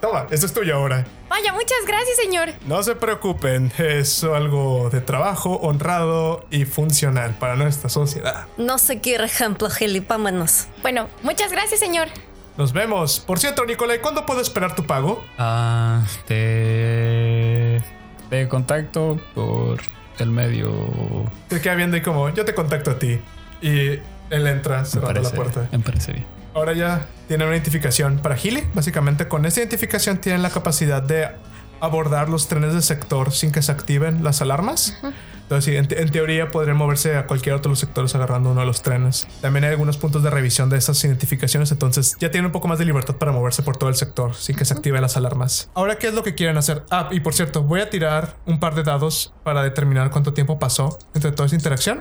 Toma, esto es tuyo ahora. Vaya, muchas gracias, señor. No se preocupen, es algo de trabajo honrado y funcional para nuestra sociedad. No seguir ejemplo, Gili. Vámonos. Bueno, muchas gracias, señor. Nos vemos. Por cierto, Nicolai, ¿cuándo puedo esperar tu pago? Ah, te, te contacto por el medio. Te queda viendo y como yo te contacto a ti. Y él entra Me cerrando la puerta. me parece bien. Ahora ya tienen una identificación para Gili. Básicamente con esta identificación tienen la capacidad de abordar los trenes de sector sin que se activen las alarmas. Entonces, sí, en, te- en teoría podrían moverse a cualquier otro de los sectores agarrando uno de los trenes. También hay algunos puntos de revisión de esas identificaciones, entonces ya tienen un poco más de libertad para moverse por todo el sector sin que se activen las alarmas. Ahora, ¿qué es lo que quieren hacer? Ah, y por cierto, voy a tirar un par de dados para determinar cuánto tiempo pasó entre toda esa interacción.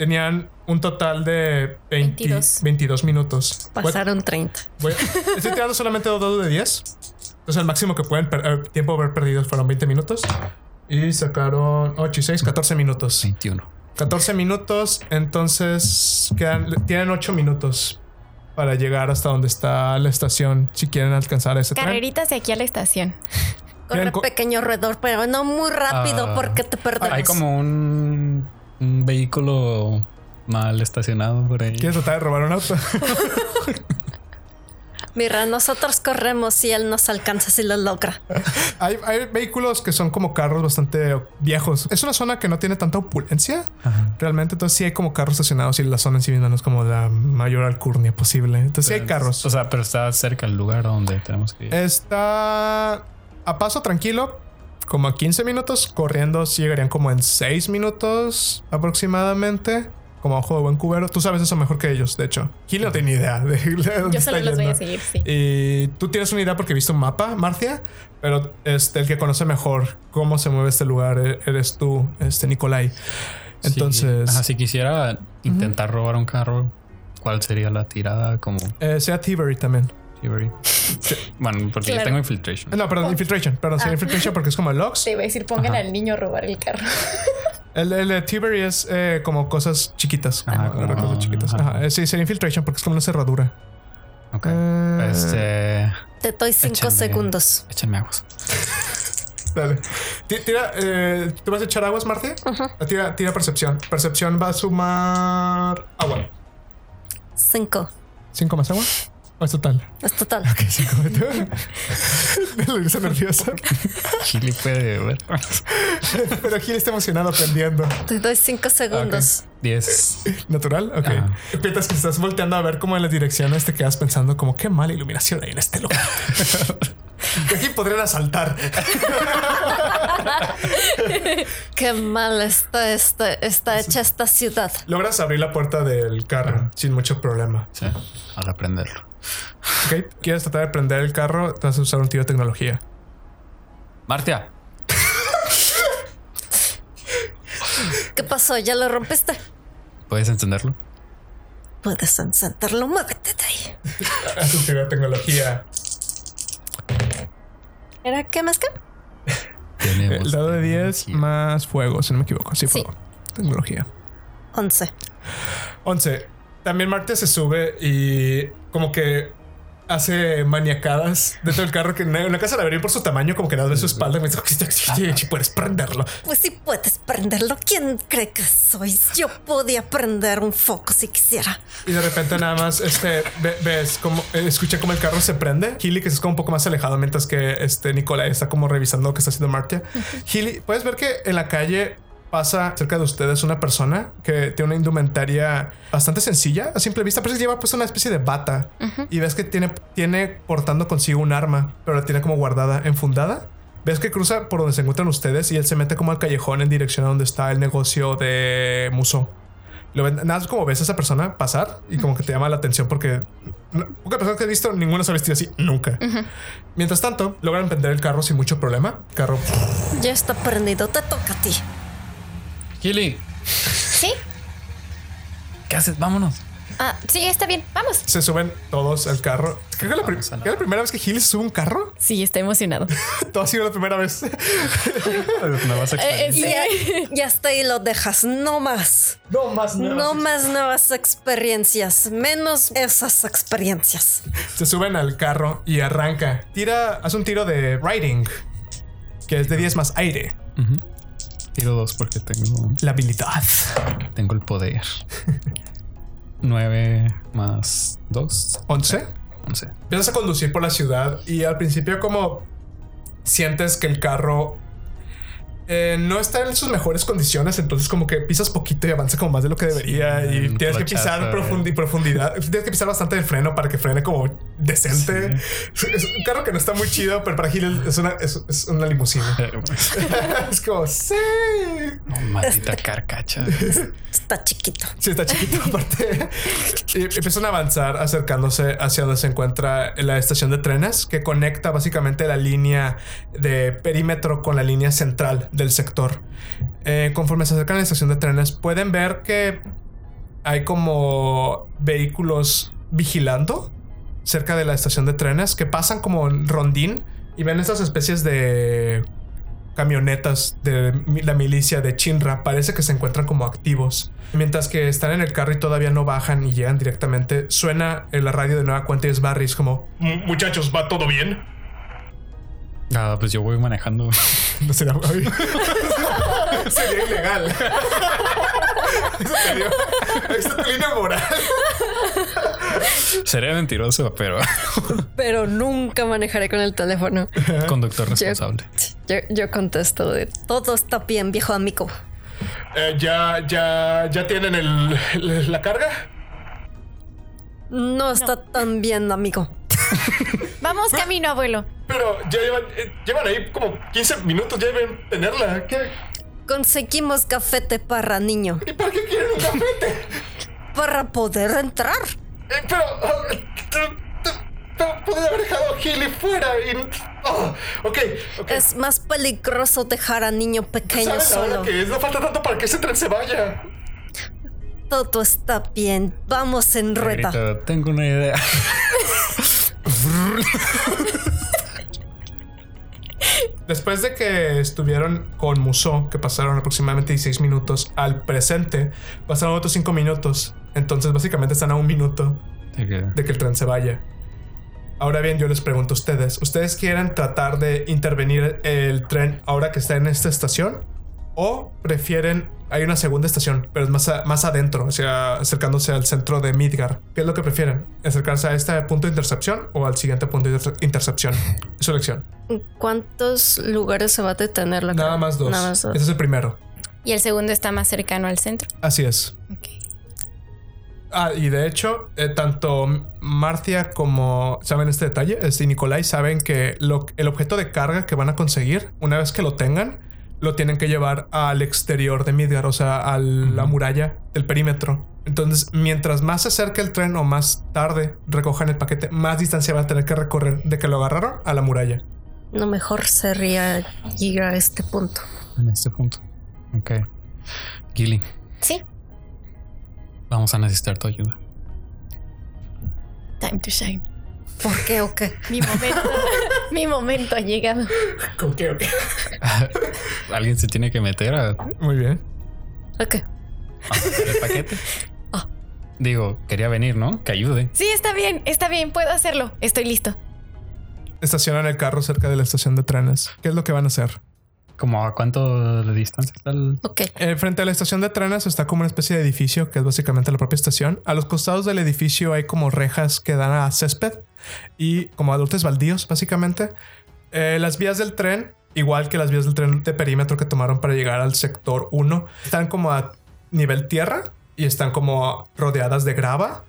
Tenían un total de 20 22. 22 minutos. Pasaron 30. voy- estoy tirando solamente dos dados de 10. Entonces el máximo que pueden per- eh, tiempo haber perdido fueron 20 minutos. Y sacaron 8 y 6, 14 minutos. 21. 14 minutos, entonces quedan, tienen 8 minutos para llegar hasta donde está la estación si quieren alcanzar ese tren. Carreritas de aquí a la estación. Corre pequeño roedor, pero no muy rápido Ah. porque te perdemos. Hay como un, un vehículo mal estacionado por ahí. ¿Quieres tratar de robar un auto? Mira, nosotros corremos y él nos alcanza si lo logra. hay, hay vehículos que son como carros bastante viejos. Es una zona que no tiene tanta opulencia. Ajá. Realmente, entonces sí hay como carros estacionados y la zona en sí misma no es como la mayor alcurnia posible. Entonces sí hay carros. O sea, pero está cerca el lugar donde tenemos que ir. Está a paso tranquilo, como a 15 minutos. Corriendo sí llegarían como en 6 minutos aproximadamente. Como a ojo de buen cubero. Tú sabes eso mejor que ellos, de hecho. Gil no tiene ni idea de, de dónde Yo está solo los voy a seguir, sí. Y tú tienes una idea porque viste un mapa, Marcia, pero este, el que conoce mejor cómo se mueve este lugar e- eres tú, este Nicolai. Entonces, Sí. Ajá, si quisiera intentar robar un carro, ¿cuál sería la tirada como eh, sea Thievery también. Thievery? bueno, porque yo tengo infiltration. Eh, No, perdón, Infiltration. Perdón, sería Infiltration porque es como el Lux. Te iba a decir, pongan Ajá. al niño a robar el carro. El, el de Thievery es eh, como cosas chiquitas. Ajá, como como- cosas chiquitas. ajá. Ajá, eh, Sí, sería Infiltration porque es como una cerradura. Ok. Eh, Este. Te doy 5 Échame. segundos. Échenme aguas. Dale. Ti- Tira, eh, ¿tú vas a echar aguas, Marcia? Tira, tira percepción. Percepción va a sumar agua. 5. ¿Cinco más agua? ¿O es total? Es total. Ok, tú. Lo hizo nervioso. Gili puede ver. Pero Gil está emocionado aprendiendo. Te doy cinco segundos. 10. ¿Natural? Ok. Ajá. Mientras que estás volteando a ver como en las direcciones, te quedas pensando como qué mala iluminación hay en este lugar. Que Aquí podrían asaltar. Qué mal está, esta, está hecha esta ciudad. Logras abrir la puerta del carro sin mucho problema. Sí, al aprenderlo. Ok. ¿Quieres tratar de prender el carro? Te vas a usar un tiro de tecnología. Martia, ¿Qué pasó? ¿Ya lo rompiste? ¿puedes encenderlo? Puedes encenderlo, muévete de ahí. Haz un tiro de tecnología. ¿Era qué más que? Tenemos El dado de 10 tecnología. más fuego, si no me equivoco. Sí, Sí. fuego. Tecnología. 11. 11. También Marte se sube y como que hace maniacadas dentro del carro que en una casa la vería por su tamaño, como que nada de su espalda. y Me dice, "Sí, sí, puedes prenderlo. Pues sí puedes prenderlo. ¿Quién cree que sois? Yo podía prender un foco si quisiera. Y de repente nada más este ve- ves como eh, escucha como el carro se prende. Healy que se está un poco más alejado mientras que este Nicolai está como revisando lo que está haciendo Martia. Healy, puedes ver que en la calle pasa cerca de ustedes una persona que tiene una indumentaria bastante sencilla a simple vista, pero lleva pues una especie de bata y ves que tiene, tiene portando consigo un arma, pero la tiene como guardada, enfundada. Ves que cruza por donde se encuentran ustedes y él se mete como al callejón en dirección a donde está el negocio de Muso. Lo ven- nada más como ves a esa persona pasar y como que te llama la atención porque no- pocas personas que he visto, ninguna se ha vestido así nunca. Mientras tanto, logran prender el carro sin mucho problema. Carro Ya está prendido. Te toca a ti. Gili, ¿Sí? ¿qué haces? Vámonos. Ah, sí, está bien. Vamos. se suben todos al carro. Creo que la, a la- ¿que es la primera vez que Gil sube a un carro. Sí, está emocionado. Todo ha sido la primera vez. Nuevas Eh, Y, sí. ya- y hasta ahí lo dejas. No más. no más No más nuevas experiencias. Menos esas experiencias. Se suben al carro y arranca. Tira, hace un tiro de riding, que es de 10 más aire. Ujú. Tiro dos porque tengo, La habilidad. tengo el poder. 9 más 2. 11. 11. Empiezas a conducir por la ciudad y al principio como sientes que el carro eh, no está en sus mejores condiciones, entonces como que pisas poquito y avanza como más de lo que debería y tienes que pisar profundi- profundidad, tienes que pisar bastante el freno para que frene como decente. Es un carro que no está muy chido, pero para Gil es una, es, es una limusina. es como, sí. No, maldita carcacha. Está chiquito. Sí, está chiquito aparte. y empiezan a avanzar acercándose hacia donde se encuentra la estación de trenes que conecta básicamente la línea de perímetro con la línea central del sector. Eh, conforme se acercan a la estación de trenes, pueden ver que hay como vehículos vigilando cerca de la estación de trenes que pasan como rondín y ven estas especies de camionetas de la milicia de Chinra parece que se encuentran como activos. Mientras que están en el carro y todavía no bajan y llegan directamente, suena en la radio de nueva cuenta y es Barry, es como, "M- muchachos, ¿va todo bien? Ah, pues yo voy manejando. No será. Sería ilegal. Eso sería, esa línea moral. Seré mentiroso, pero Pero nunca manejaré con el teléfono. conductor responsable. Yo, yo contesto de todo está bien, viejo amigo. Eh, ya, ya, ya tienen el, la carga. No está tan bien, amigo. Vamos camino, abuelo. Pero ya llevan, eh, llevan ahí como 15 minutos, ya deben tenerla. ¿Qué? Conseguimos cafete para niño. ¿Y para qué quieren un cafete? Para poder entrar. Eh, pero. ah, t- Pude haber dejado a Gilly fuera y. ah, ok, ok. Es más peligroso dejar a niño pequeño ¿Sabes ahora solo. que es? No falta tanto para que ese tren se vaya. Todo está bien. Vamos en rueda. Tengo una idea. Después de que estuvieron con Muso, que pasaron aproximadamente 16 minutos al presente, pasaron otros 5 minutos. Entonces, básicamente están a un minuto De que- de que el tren se vaya. Ahora bien, yo les pregunto a ustedes, ¿ustedes quieren tratar de intervenir el tren ahora que está en esta estación? ¿O prefieren hay una segunda estación, pero es más, a- más adentro, o sea, acercándose al centro de Midgar. ¿Qué es lo que prefieren? ¿Acercarse a este punto de intercepción o al siguiente punto de inter- intercepción? Su elección. ¿En ¿Cuántos lugares se va a detener la Nada más dos. Nada más dos. Este es el primero. Y el segundo está más cercano al centro. Así es. Ok. Ah, y de hecho, eh, tanto Marcia como saben este detalle, este y Nicolai saben que lo- el objeto de carga que van a conseguir, una vez que lo tengan, lo tienen que llevar al exterior de Midgar, o sea, a la muralla del perímetro. Entonces, mientras más se acerque el tren o más tarde recojan el paquete, más distancia van a tener que recorrer de que lo agarraron a la muralla. Lo mejor sería llegar a este punto. En este punto. Ok. Gilly, Sí. vamos a necesitar tu ayuda. Time to shine. ¿Por qué o qué? Mi momento. mi momento ha llegado. ¿Con qué? Alguien se tiene que meter a, Muy bien. Ok. sacar el paquete. Digo, quería venir, ¿no? Que ayude. Sí, está bien, está bien, puedo hacerlo. Estoy listo. Estacionan el carro cerca de la estación de trenes. ¿Qué es lo que van a hacer? ¿Como a cuánto de distancia está el... Ok. Eh, frente a la estación de trenes está como una especie de edificio que es básicamente la propia estación. A los costados del edificio hay como rejas que dan a césped y como adultos baldíos, básicamente. Eh, las vías del tren, igual que las vías del tren de perímetro que tomaron para llegar al sector 1, están como a nivel tierra y están como rodeadas de grava.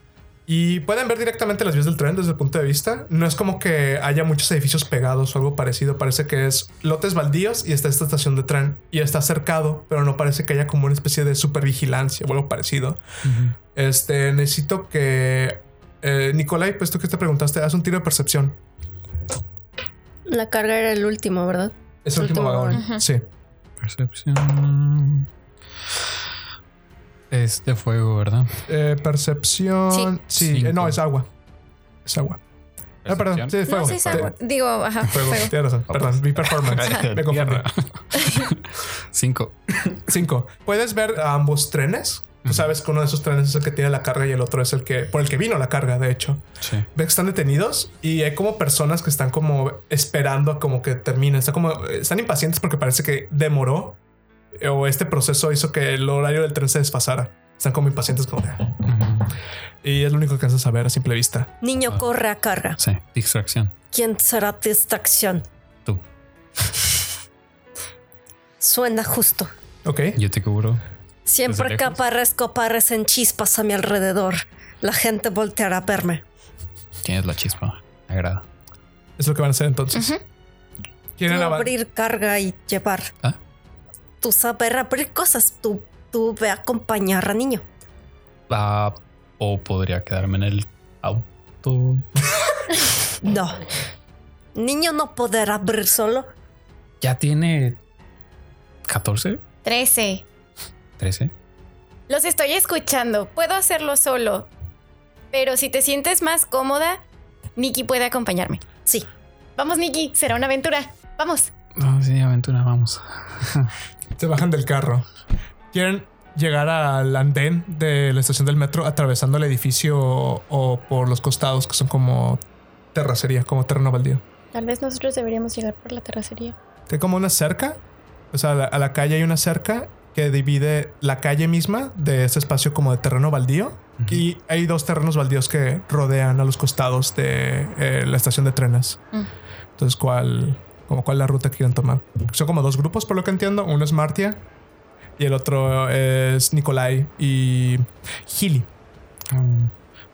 Y pueden ver directamente las vías del tren desde el punto de vista. No es como que haya muchos edificios pegados o algo parecido. Parece que es lotes baldíos y está esta estación de tren. Y está cercado, pero no parece que haya como una especie de supervigilancia o algo parecido. Este, necesito que... Eh, Nicolai, pues tú que te preguntaste, haz un tiro de percepción. La carga era el último, ¿verdad? Es el El último último vagón. Sí. Percepción. Es de fuego, ¿verdad? Eh, percepción... Sí, eh, no, es agua. Es agua. Ah, perdón. Sí, es fuego. No, sí, es Sí, agua. Digo, ajá, Fuego. fuego. Tienes razón. Perdón, mi performance. Me confundí. Tierra. Cinco. Cinco. Puedes ver a ambos trenes. Tú sabes que uno de esos trenes es el que tiene la carga y el otro es el que por el que vino la carga, de hecho. Sí. Ves que están detenidos y hay como personas que están como esperando a como que termine. Están como están impacientes porque parece que demoró o este proceso hizo que el horario del tren se desfasara. Están como impacientes como Ujú. y es lo único que alcanzas a ver a simple vista. Niño corre a carga. Sí. Distracción. ¿Quién será distracción? Tú. Suena justo. Ok. Yo te cubro. Siempre que lejos. aparezco, aparecen chispas a mi alrededor. La gente volteará a verme. Tienes la chispa. Me agrada. Es lo que van a hacer entonces. Tú avan- abrir carga y llevar. ¿Ah? Tú saber abrir cosas. Tú, tú ve a acompañar a niño. Ah, o podría quedarme en el auto. No. Niño no podrá abrir solo. Ya tiene 14, 13. 13. Los estoy escuchando. Puedo hacerlo solo. Pero si te sientes más cómoda, Nikki puede acompañarme. Sí. Vamos, Nikki, será una aventura. Vamos. No, sí, aventura, vamos. Se bajan del carro. Quieren llegar al andén de la estación del metro atravesando el edificio o, o por los costados que son como terracería, como terreno baldío. Tal vez nosotros deberíamos llegar por la terracería. Que hay como una cerca, o sea, a la, a la calle hay una cerca que divide la calle misma de ese espacio como de terreno baldío. Y hay dos terrenos baldíos que rodean a los costados de eh, la estación de trenes. Mm. Entonces, ¿cuál, como cuál es la ruta que quieren tomar? Son como dos grupos, por lo que entiendo. Uno es Martia y el otro es Nikolai y Gili. Mm,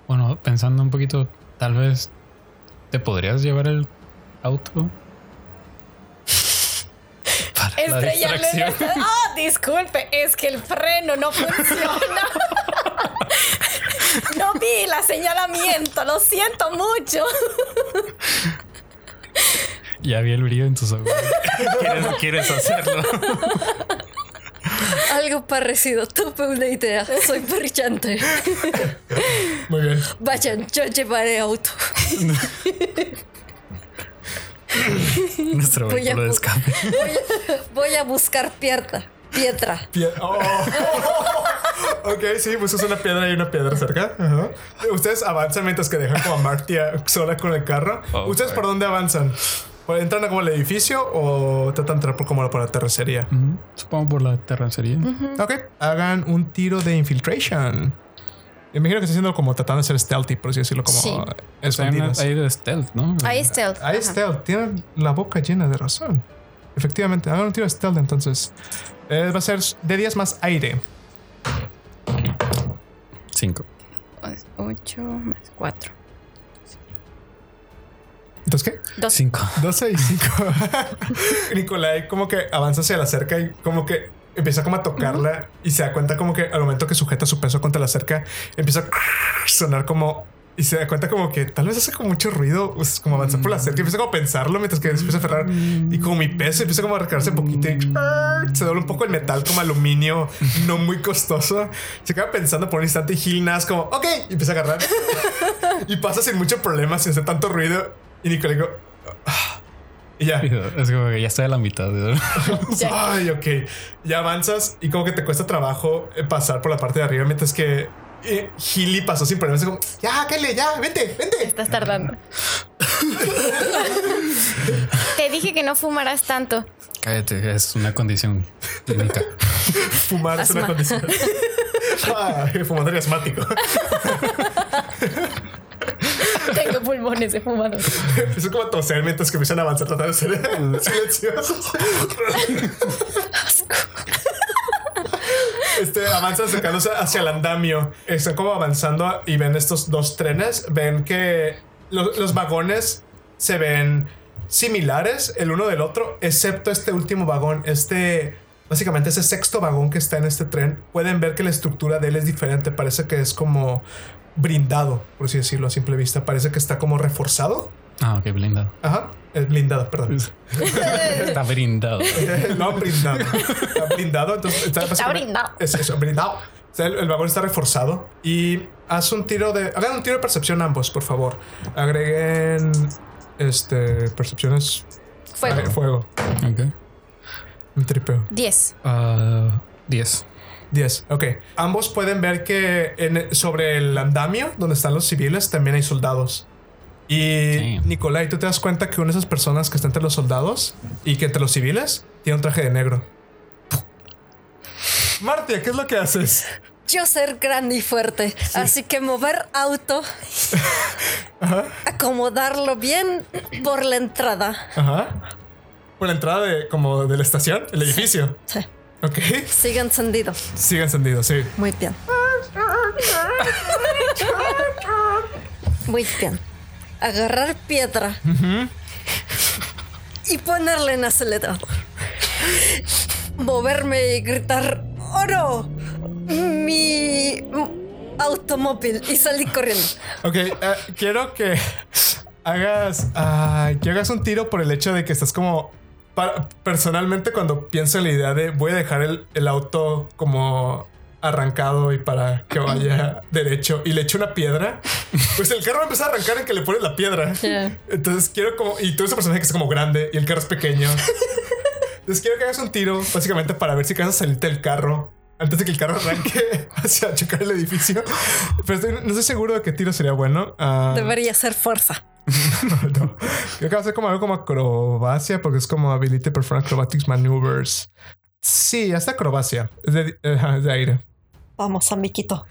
Bueno, pensando un poquito, tal vez te podrías llevar el auto. Para la Estrellarlo en esta- Ah, disculpe, es que el freno no funciona. no vi el señalamiento, lo siento mucho. Ya vi el brillo en tus ojos. ¿Quieres, quieres hacerlo? Algo parecido. Tuve una idea. Soy brillante. Muy bien. Vayan, yo llevaré auto. Nuestro Voy a vehículo de escape. Voy a buscar piedra. Piedra. Pie- oh. ok, sí, pues es una piedra y una piedra cerca. Ustedes avanzan mientras que dejan como a Martia sola con el carro. Oh, ¿Ustedes por dónde avanzan? ¿Entran a como el edificio o tratan de entrar por como por la terracería? Ujú. Supongo por la terracería. Ok, hagan un tiro de infiltration. Me imagino que está haciendo como tratando de ser stealthy, por así decirlo, como Sí. Hay escondidas. Hay de stealth, ¿no? Ahí stealth. Ahí Ajá. stealth, tienen la boca llena de razón. Efectivamente, hagan un tiro de stealth entonces. Eh, va a ser de 10 más aire. Cinco. 8 más 4. Entonces, ¿qué? Dos. Cinco. 12 y 5. Nicolai como que avanza hacia la cerca y como que empieza como a tocarla y se da cuenta como que al momento que sujeta su peso contra la cerca empieza a sonar como y se da cuenta como que tal vez hace como mucho ruido, pues, como avanzar por la cerca empieza como pensarlo mientras que empieza a aferrar y como mi peso empieza como a recargarse poquito y se dobla un poco el metal como aluminio no muy costoso. Se queda pensando por un instante y Gil Nas como ok empieza a agarrar y pasa sin mucho problema, sin hacer tanto ruido y Nicolai digo. Y ya. Es como que ya estoy a la mitad. ¿no? Ay, ok. Ya avanzas y como que te cuesta trabajo eh, pasar por la parte de arriba, mientras que eh, Healy pasó sin problemas. Como, ya, Kelly, ya, vente, vente. Estás tardando. Te dije que no fumaras tanto. Cállate, es una condición clínica. Fumar es una condición. Ah, fumador y asmático. Tengo pulmones de fumador. Empiezo como a toser mientras que empiezan a avanzar tratando de ser silenciosos. Este, avanzan acercándose hacia el andamio. Están como avanzando y ven estos dos trenes. Ven que lo- los vagones se ven similares el uno del otro, excepto este último vagón. Este, básicamente ese sexto vagón que está en este tren. Pueden ver que la estructura de él es diferente. Parece que es como brindado, por así decirlo a simple vista. Parece que está como reforzado. Ah, ok, blindado. Ajá, es blindado, perdón. Está brindado. no blindado. Está blindado. Entonces está, básicamente- brindado. Es eso, blindado. O sea, el, el vagón está reforzado. Y haz un tiro de. Hagan un tiro de percepción ambos, por favor. Agreguen. Este. Percepciones. Fuego. Ah, fuego. Ok. Un tripeo. 10. Ah, diez. 10. Ok. Ambos pueden ver que en- sobre el andamio, donde están los civiles, también hay soldados. Y. Nicolai, tú te das cuenta que una de esas personas que está entre los soldados y que entre los civiles tiene un traje de negro. Martia, ¿qué es lo que haces? Yo ser grande y fuerte, así que mover auto, acomodarlo bien por la entrada. Ajá. Por la entrada de como de la estación, el edificio. Sí. Ok. Sigue encendido. Sigue encendido, sí. Muy bien. Muy bien. Agarrar piedra y ponerle en acelerador. Moverme y gritar ¡Oro! Mi mm, automóvil y salir corriendo. Ok, eh, quiero que hagas, ah, que hagas un tiro por el hecho de que estás como... personalmente cuando pienso en la idea de voy a dejar el, el auto como arrancado y para que vaya derecho y le echo una piedra, pues el carro va a empezar a arrancar en que le pones la piedra. Ya. Entonces quiero como... Y tú eres un personaje que es como grande y el carro es pequeño. Entonces quiero que hagas un tiro básicamente para ver si vas a salirte del carro. Antes de que el carro arranque hacia chocar el edificio. Pero estoy- no estoy seguro de qué tiro sería bueno. Ah, Debería ser fuerza. no. Creo que va a ser como algo como acrobacia, porque es como ability to perform acrobatics maneuvers. Sí, hasta acrobacia. Es de, ajá, es de aire. Vamos, amiguito.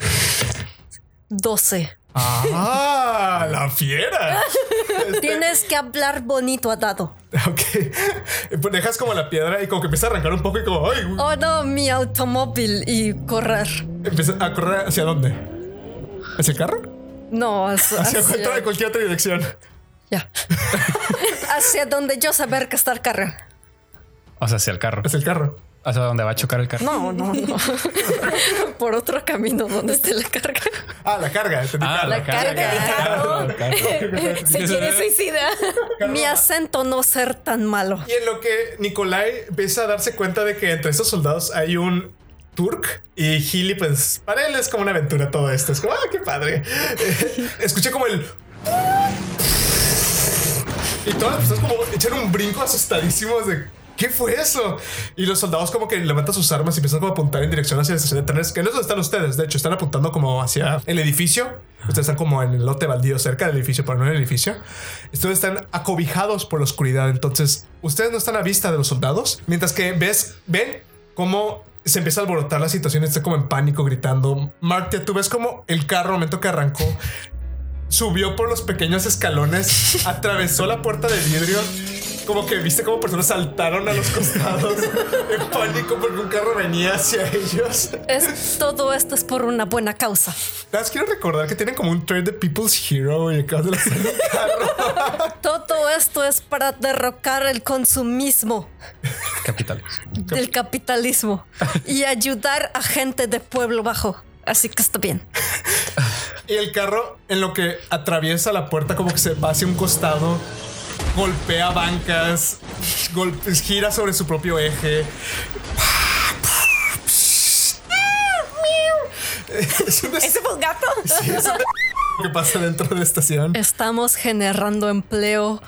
12. ¡Ah! ¡La fiera! Tienes que hablar bonito a dado. Ok. Pues dejas como la piedra y como que empieza a arrancar un poco y como ¡ay! Oh no, mi automóvil y correr. Empieza a correr hacia dónde? ¿Hacia el carro? No, hacia, Hacia hacia- cualquier otra dirección. ya. hacia donde yo saber que está el carro. O sea, hacia el carro. Hacia el carro. Hacia donde va a chocar el carro. No, no, no. Por otro camino donde esté la carga. Ah, la carga. Ah, carro. la carga. carga. La carga. Se quiere suicidar. Mi acento no ser tan malo. Y en lo que Nikolai empieza a darse cuenta de que entre estos soldados hay un Turk y Healy, pues para él es como una aventura todo esto. Es como, ah, qué padre. Escuché como el. Y todas las personas como echan un brinco asustadísimos de ¿qué fue eso? Y los soldados como que levantan sus armas y empiezan como a apuntar en dirección hacia la estación de trenes, que no es donde están ustedes, de hecho, están apuntando como hacia el edificio. Ustedes están como en el lote baldío cerca del edificio, pero no en el edificio. Ustedes están acobijados por la oscuridad, entonces ustedes no están a vista de los soldados, mientras que ves, ven cómo se empieza a alborotar la situación, está como en pánico gritando. Martia, tú ves como el carro, al momento que arrancó, subió por los pequeños escalones, atravesó la puerta de vidrio. Como que viste como personas saltaron a los costados en pánico porque un carro venía hacia ellos. Es, todo esto es por una buena causa. Quiero recordar que tienen como un trade de People's Hero y acabas de lanzar un carro. Todo esto es para derrocar el consumismo Capitales. del capitalismo y ayudar a gente de pueblo bajo. Así que está bien. Y el carro, en lo que atraviesa la puerta, como que se va hacia un costado, golpea bancas, golpes, gira sobre su propio eje. Es ¿Ese fue un gato? sí, es un des- que pasa dentro de la estación. Estamos generando empleo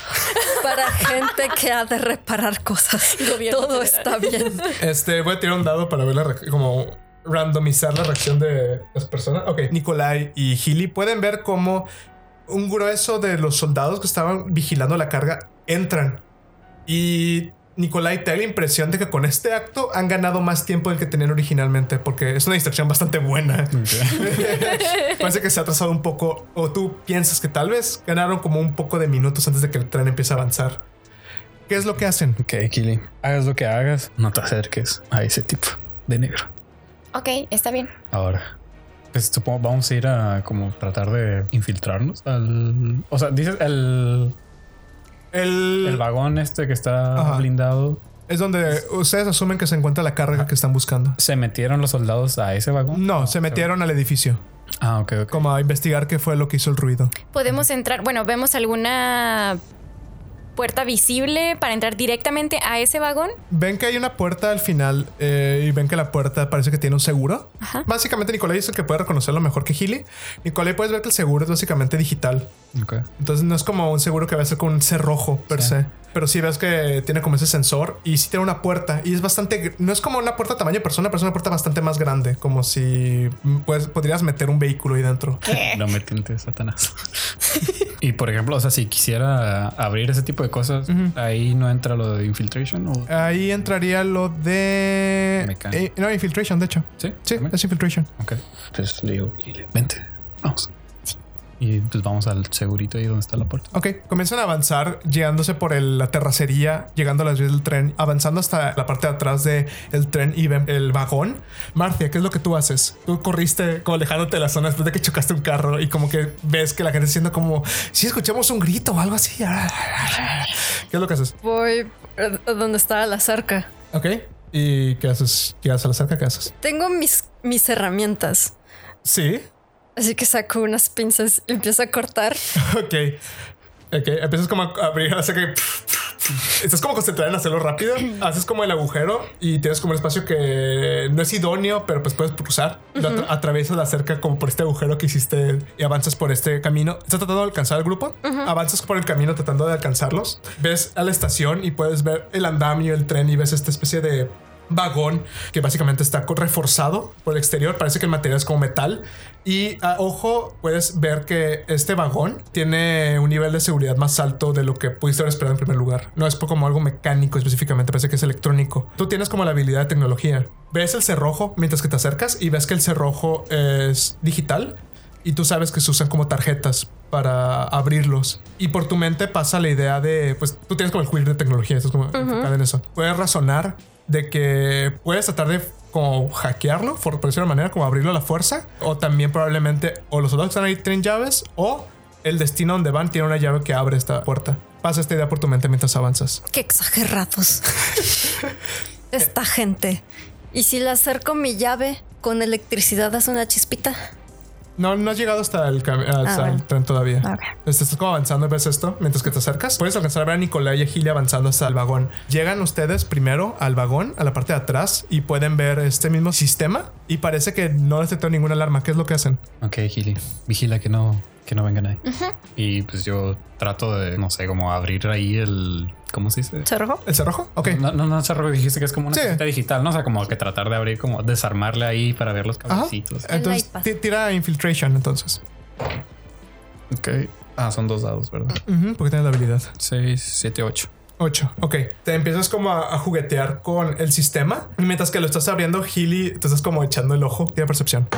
para gente que ha de reparar cosas. Gobierno Todo federal. está bien. Este, voy a tirar un dado para ver la como randomizar la reacción de las personas. Ok, Nikolai y Gili pueden ver cómo un grueso de los soldados que estaban vigilando la carga entran. Y Nikolai te da la impresión de que con este acto han ganado más tiempo del que tenían originalmente, porque es una distracción bastante buena. Parece que se ha atrasado un poco, o tú piensas que tal vez ganaron como un poco de minutos antes de que el tren empiece a avanzar. ¿Qué es lo que hacen? Ok, Kili. Hagas lo que hagas, no te acerques a ese tipo de negro. Ok, está bien. Ahora, pues supongo vamos a ir a como tratar de infiltrarnos al. O sea, dices el, El, el vagón este que está Ajá. blindado. Es donde ustedes asumen que se encuentra la carga que están buscando. ¿Se metieron los soldados a ese vagón? No, se metieron al edificio, Ah, ok, ok. como a investigar qué fue lo que hizo el ruido. Podemos entrar. Bueno, ¿vemos alguna puerta visible para entrar directamente a ese vagón? Ven que hay una puerta al final eh, y ven que la puerta parece que tiene un seguro. Ajá. Básicamente Nicolai es el que puede reconocerlo mejor que Gili. Nicolai puedes ver que el seguro es básicamente digital. Ok. Entonces no es como un seguro que va a ser con un cerrojo per Sí. se. Pero sí ves que tiene como ese sensor y sí tiene una puerta y es bastante, no es como una puerta tamaño persona, pero es una puerta bastante más grande, como si pues, podrías meter un vehículo ahí dentro. No me tientes, Satanás. y por ejemplo, o sea, si quisiera abrir ese tipo de cosas, ahí no entra lo de infiltration o. Ahí entraría lo de... Eh, no, infiltration, de hecho. Sí, Sí, también. es infiltration. Ok. Entonces le digo, "Kili, vente, vamos. Y pues vamos al segurito ahí donde está la puerta. Ok, comienzan a avanzar, llegándose por el- la terracería, llegando a las vías del tren, avanzando hasta la parte de atrás del tren y ven el vagón. Marcia, ¿qué es lo que tú haces? Tú corriste como alejándote de la zona después de que chocaste un carro y como que ves que la gente está haciendo como si escuchamos un grito o algo así. ¿Qué es lo que haces? Voy eh, donde está la cerca. Ok, ¿y qué haces? ¿Llegas a la cerca? ¿Qué haces? Tengo mis, mis herramientas. Sí, Así que saco unas pinzas y empiezo a cortar. ok. Ok, empiezas como a abrir cerca y Estás como concentrado en hacerlo rápido. Haces como el agujero y tienes como un espacio que no es idóneo, pero pues puedes cruzar. Lo atra- atraviesas la cerca como por este agujero que hiciste y avanzas por este camino. Estás tratando de alcanzar al grupo. Avanzas por el camino tratando de alcanzarlos. Ves a la estación y puedes ver el andamio, el tren y ves esta especie de vagón que básicamente está reforzado por el exterior. Parece que el material es como metal. Y a ojo, puedes ver que este vagón tiene un nivel de seguridad más alto de lo que pudiste haber esperado en primer lugar. No es como algo mecánico específicamente, parece que es electrónico. Tú tienes como la habilidad de tecnología. Ves el cerrojo mientras que te acercas y ves que el cerrojo es digital y tú sabes que se usan como tarjetas para abrirlos. Y por tu mente pasa la idea de, pues tú tienes como el queer de tecnología, estás como en eso. Puedes razonar de que puedes tratar de como hackearlo, por decirlo de una manera, como abrirlo a la fuerza, o también probablemente o los soldados que están ahí tienen llaves, o el destino donde van tiene una llave que abre esta puerta. Pasa esta idea por tu mente mientras avanzas. Qué exagerados. Esta gente. ¿Y si le acerco mi llave con electricidad hace una chispita? No, no has llegado hasta el, hasta Ah, el tren todavía. Ok. Este, Estás como avanzando y ves esto mientras que te acercas. Puedes alcanzar a ver a Nicolai y a Gili avanzando hasta el vagón. Llegan ustedes primero al vagón, a la parte de atrás, y pueden ver este mismo sistema. Y parece que no detectó ninguna alarma. ¿Qué es lo que hacen? Ok, Gili, vigila que no, que no vengan ahí. Y pues yo trato de, no sé, como abrir ahí el, ¿cómo se dice? ¿Cerrojo? ¿El cerrojo? Ok. No, no, no, cerrojo, dijiste que es como una Sí. cosita digital, ¿no? O sea, como que tratar de abrir, como desarmarle ahí para ver los Ajá. cablecitos. Entonces iPad. ti- tira infiltration entonces. Ok. Ah, son dos dados, ¿verdad? Ujú, porque tienes la habilidad. 6, 7, 8. 8. Ok. Te empiezas como a, a juguetear con el sistema. Y mientras que lo estás abriendo, Healy, te estás como echando el ojo. Tiene percepción.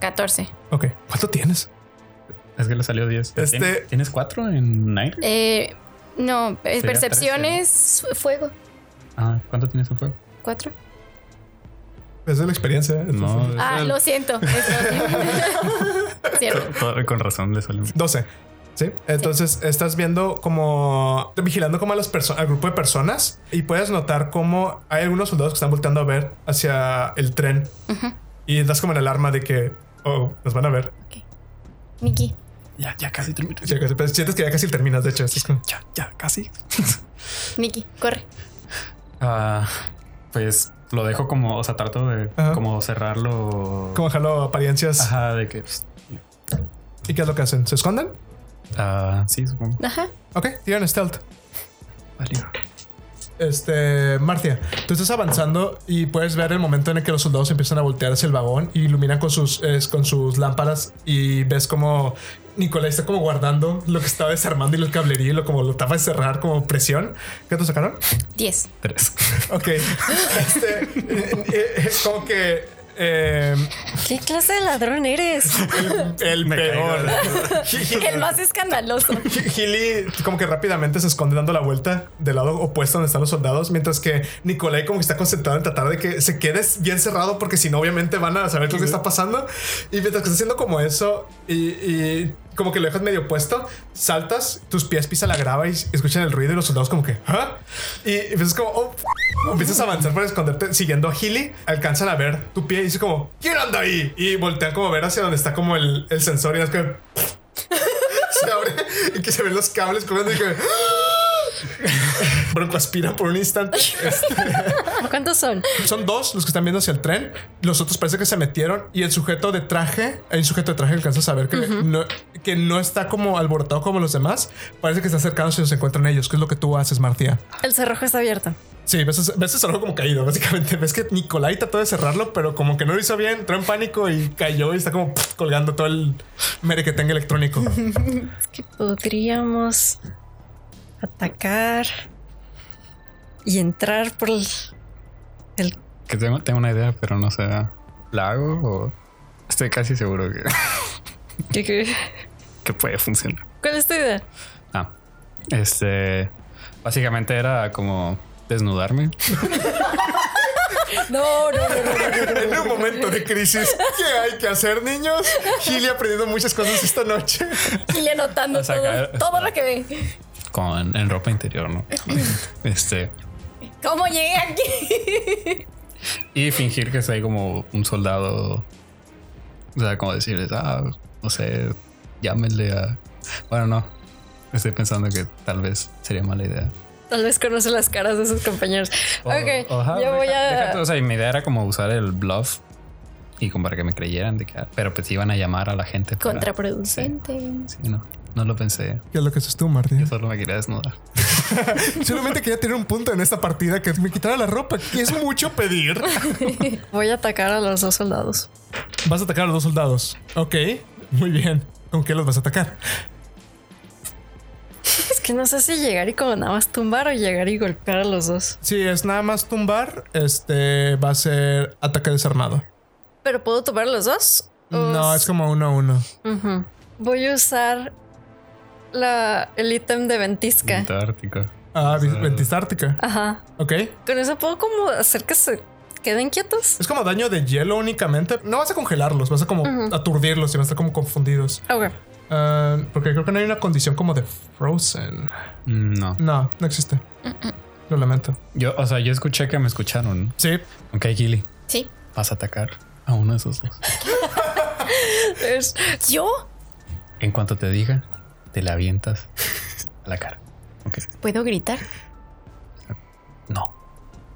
14. Ok. ¿Cuánto tienes? Es que le salió 10. Este- ¿Tienes, ¿tienes cuatro en Night? Eh, no, eh, percepción 13, ¿no? es fuego. Ah, ¿cuánto tienes en fuego? 4. Es de la experiencia. ¿eh? No, es Ah, el- lo siento. es Cierto. con, con razón le salió. 12. Sí. Entonces estás viendo como vigilando como a las personas, al grupo de personas y puedes notar como hay algunos soldados que están volteando a ver hacia el tren y das como en alarma de que oh, nos van a ver. Nikki. Ya, ya casi pero sientes que ya casi terminas. De hecho, estás como- Ya, ya, casi. Nikki, corre. Ah, pues lo dejo como, o sea, trato de Ajá. como cerrarlo. como jalo apariencias. Ajá, de que. pues, ¿Y qué es lo que hacen? ¿Se esconden? Ah, sí, supongo. Ajá. Ok, tiran stealth. Valió. Este, Marcia, tú estás avanzando y puedes ver el momento en el que los soldados empiezan a voltear hacia el vagón y iluminan con sus, es, con sus lámparas y ves como Nicolai está como guardando lo que estaba desarmando y el cablería y lo como lo estaba de cerrar como presión. ¿Qué te sacaron? 10. Tres. Ok. Este, eh, eh, es como que eh, ¿Qué clase de ladrón eres? el, el peor. El más escandaloso. Gilly como que rápidamente se esconde dando la vuelta del lado opuesto donde están los soldados, mientras que Nicolai como que está concentrado en tratar de que se quede bien cerrado porque si no obviamente van a saber lo que está pasando. Y mientras que está haciendo como eso y, y como que lo dejas medio puesto, saltas, tus pies pisan la grava y escuchan el ruido y los soldados como que ¿ah? Y empiezas como oh, empiezas a avanzar para esconderte siguiendo a Gilly, alcanzan a ver tu pie y dice como ¿quién anda ahí? Y voltean como a ver hacia donde está como el, el sensor y es que se abre y que se ven los cables corriendo y que Bronco aspira por un instante. Este, ¿Cuántos son? son dos los que están viendo hacia el tren. Los otros parece que se metieron y el sujeto de traje, hay un sujeto de traje que alcanza a saber que, no, que no está como alborotado como los demás. Parece que está acercándose y se encuentran ellos. ¿Qué es lo que tú haces, Martía? El cerrojo está abierto. Sí, ves, ves el cerrojo como caído, básicamente. Ves que Nicolai trató de cerrarlo, pero como que no lo hizo bien, entró en pánico y cayó y está como pff, colgando todo el mere que tenga electrónico. Es que podríamos atacar y entrar por el, el- Que tengo, tengo una idea, pero no sé. ¿La hago o estoy casi seguro que, ¿qué- qué? que puede funcionar? ¿Cuál es tu idea? Ah, este. Básicamente era como desnudarme. No, no, no, En un momento de crisis, ¿qué hay que hacer, niños? Gili ha aprendido muchas cosas esta noche. Y le anotando todo, todo lo que ve. Con en ropa interior, ¿no? Este. ¿Cómo llegué aquí? Y fingir que soy como un soldado. O sea, como decirles, ah, no sé, llámenle a. Bueno, no. Estoy pensando que tal vez sería mala idea. Tal vez conoce las caras de sus compañeros. O- ok, yo voy deja- a. deja o sea, mi idea era como usar el bluff y como para que me creyeran de que, ah, pero pues iban a llamar a la gente. para- Contraproducente. Sí, no, no lo pensé. ¿Qué es lo que haces tú, Martín? Yo solo me quería desnudar. Solamente quería tener un punto en esta partida que me quitara la ropa, que es mucho pedir. Voy a atacar a los dos soldados. Vas a atacar a los dos soldados. Ok, muy bien. ¿Con qué los vas a atacar? Es que no sé si llegar y como nada más tumbar o llegar y golpear a los dos. Si es nada más tumbar, este va a ser ataque desarmado. ¿Pero puedo tumbar a los dos? ¿O No, es como uno a uno. Ujú. Voy a usar la, el ítem de ventisca. Antártica. Ah, O sea, ventista ártica. Ajá. Ok. Con eso puedo como hacer que se queden quietos. Es como daño de hielo únicamente. No vas a congelarlos, vas a como aturdirlos y van a estar como confundidos. Ok. Ah, porque creo que no hay una condición como de frozen. Mm, No. No, no existe. Lo lamento. Yo, o sea, yo escuché que me escucharon. Sí, Ok, Gilly, Sí. vas a atacar a uno de esos dos. Es- ¿Yo? En cuanto te diga, te la avientas a la cara. ¿Puedo gritar? No.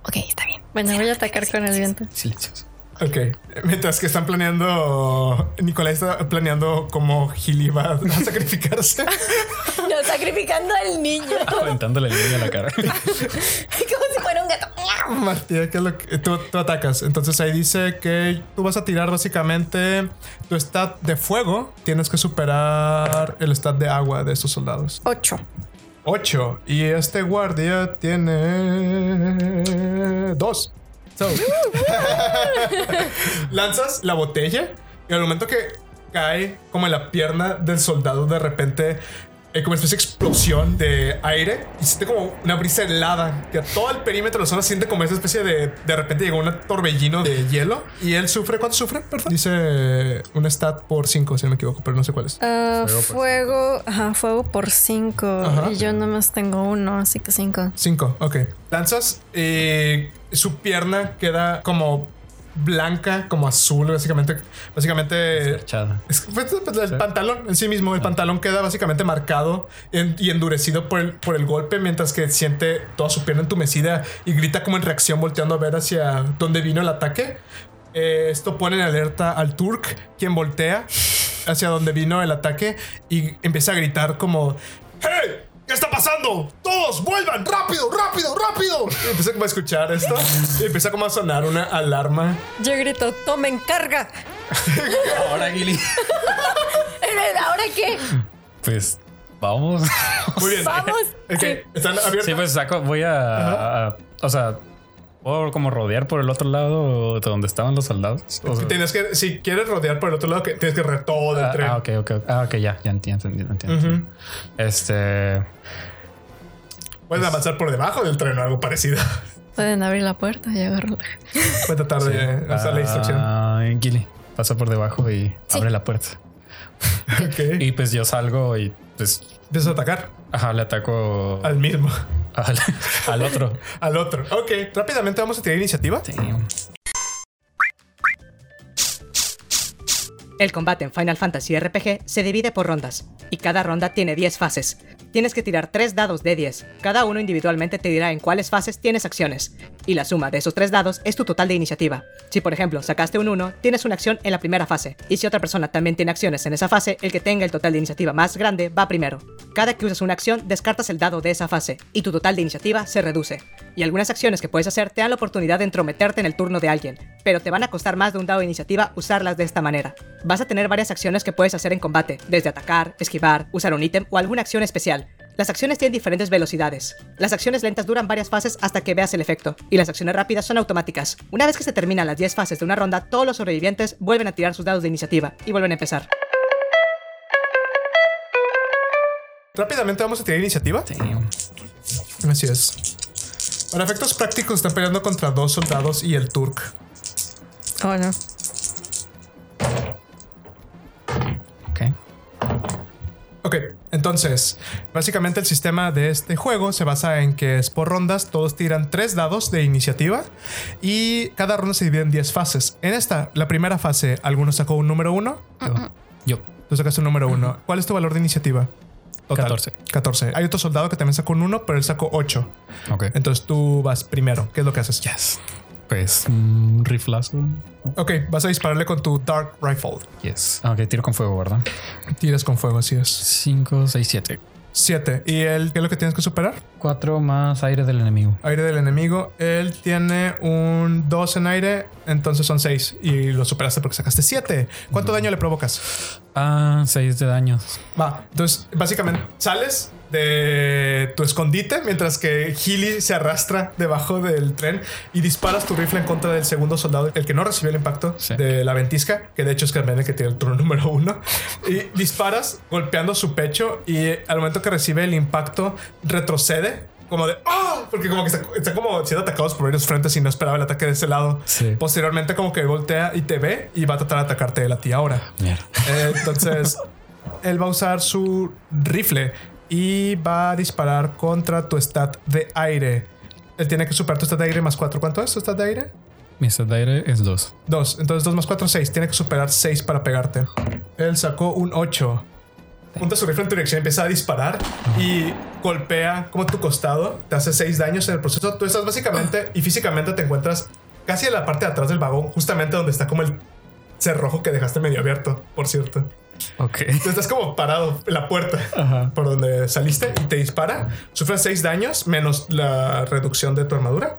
Ok, está bien. Bueno, voy a atacar con el viento. Silencioso. Ok. Mientras que están planeando, Nicolás está planeando cómo Gilly va a sacrificarse. No, sacrificando al niño. Aventándole el niño a la cara. Como si fuera un gato. Martía, ¿qué es lo que tú, tú atacas? Entonces ahí dice que tú vas a tirar básicamente tu stat de fuego. Tienes que superar el stat de agua de estos soldados. Ocho. 8. Y este guardia tiene 2. Lanzas la botella y al momento que cae como en la pierna del soldado, de repente hay como una especie de explosión de aire y siente como una brisa helada que a todo el perímetro de la zona siente como esa especie de de repente llegó un torbellino de hielo y él sufre ¿cuánto sufre? Perdón. Dice un stat por 5 si no me equivoco pero no sé cuál es Ah, Fuego ajá, fuego por cinco. Ajá. Y yo nomás tengo uno, así que cinco. 5, ok. Lanzas y su pierna queda como blanca, como azul, básicamente. Básicamente. Es que, pues, pues, el Sí. pantalón en sí mismo, el pantalón queda básicamente marcado en- y endurecido por el, por el golpe, mientras que siente toda su pierna entumecida y grita como en reacción, volteando a ver hacia dónde vino el ataque. Eh, esto pone en alerta al Turk, quien voltea hacia donde vino el ataque y empieza a gritar como ¡Hey! ¿Qué está pasando? ¡Todos vuelvan! ¡Rápido, rápido, rápido! Y empieza como a escuchar esto y empieza como a sonar una alarma. Yo grito, tomen carga. Ahora, Gilly. ¿Ahora qué? Pues vamos. Muy bien. Vamos. Ok, Sí. ¿Están abiertos? Sí, pues saco, voy a, a- O sea, puedo como rodear por el otro lado de donde estaban los soldados. O sea, Tienes que, si quieres rodear por el otro lado, que tienes que recorrer todo el ah, tren. ah, ok, ok. ok. Ah, ok, ya, ya entiendo, entiendo, entiendo. Este. Puedes avanzar por debajo del tren o algo parecido. Pueden abrir la puerta y agarrarla. Voy a tratar de usar la instrucción. Ah, Gilly, pasa por debajo y abre la puerta. Y pues yo salgo y pues. Empiezas a atacar Ajá, le ataco al mismo, al, al otro. al otro. Ok, rápidamente vamos a tirar iniciativa. El combate en Final Fantasy RPG se divide por rondas, y cada ronda tiene 10 fases. Tienes que tirar 3 dados de 10, cada uno individualmente te dirá en cuáles fases tienes acciones, y la suma de esos 3 dados es tu total de iniciativa. Si por ejemplo sacaste un 1, tienes una acción en la primera fase, y si otra persona también tiene acciones en esa fase, el que tenga el total de iniciativa más grande va primero. Cada que usas una acción, descartas el dado de esa fase, y tu total de iniciativa se reduce. Y algunas acciones que puedes hacer te dan la oportunidad de entrometerte en el turno de alguien, pero te van a costar más de un dado de iniciativa usarlas de esta manera. Vas a tener varias acciones que puedes hacer en combate, desde atacar, esquivar, usar un ítem o alguna acción especial. Las acciones tienen diferentes velocidades. Las acciones lentas duran varias fases hasta que veas el efecto, y las acciones rápidas son automáticas. Una vez que se terminan las 10 fases de una ronda, todos los sobrevivientes vuelven a tirar sus dados de iniciativa y vuelven a empezar. Rápidamente vamos a tirar iniciativa. Así es. Para efectos prácticos están peleando contra dos soldados y el Turk. Oh, no. Entonces, básicamente el sistema de este juego se basa en que es por rondas, todos tiran tres dados de iniciativa y cada ronda se divide en 10 fases. En esta, la primera fase, alguno sacó un número uno, Yo. tú sacaste un número uno. ¿Cuál es tu valor de iniciativa? 14. 14. Hay otro soldado que también sacó un 1, pero él sacó 8. Ok. Entonces tú vas primero. ¿Qué es lo que haces? Yes. Pues un riflazo. Ok, vas a dispararle con tu Dark Rifle. Yes. Ah, Ok, tiro con fuego, ¿verdad? Tiras con fuego, así es. 5, 6, 7. 7. ¿Y él qué es lo que tienes que superar? 4 más aire del enemigo. Aire del enemigo. Él tiene un 2 en aire, entonces son 6. Y lo superaste porque sacaste 7. ¿Cuánto daño le provocas? Ah, 6 de daño. Va, entonces básicamente sales de tu escondite mientras que Healy se arrastra debajo del tren y disparas tu rifle en contra del segundo soldado, el que no recibió el impacto Sí. de la ventisca, que de hecho es Carmen el que tiene el turno número uno. Y disparas golpeando su pecho y al momento que recibe el impacto retrocede. Como de ¡Ah! Porque como que está, está como siendo atacados por varios frentes y no esperaba el ataque de ese lado. Sí. Posteriormente, como que voltea y te ve y va a tratar de atacarte él a ti ahora. Mierda. Eh, entonces, él va a usar su rifle y va a disparar contra tu stat de aire. Él tiene que superar tu stat de aire más 4. ¿Cuánto es tu stat de aire? Mi stat de aire es 2. 2. Entonces 2 más 4, 6. Tiene que superar 6 para pegarte. Él sacó un 8. Punta su rifle en tu dirección, empieza a disparar y golpea como tu costado. Te hace 6 daños en el proceso. Tú estás básicamente y físicamente te encuentras casi en la parte de atrás del vagón, justamente donde está como el cerrojo que dejaste medio abierto, por cierto. Ok. Tú estás como parado en la puerta Ajá. por donde saliste y te dispara. Sufres 6 daños menos la reducción de tu armadura.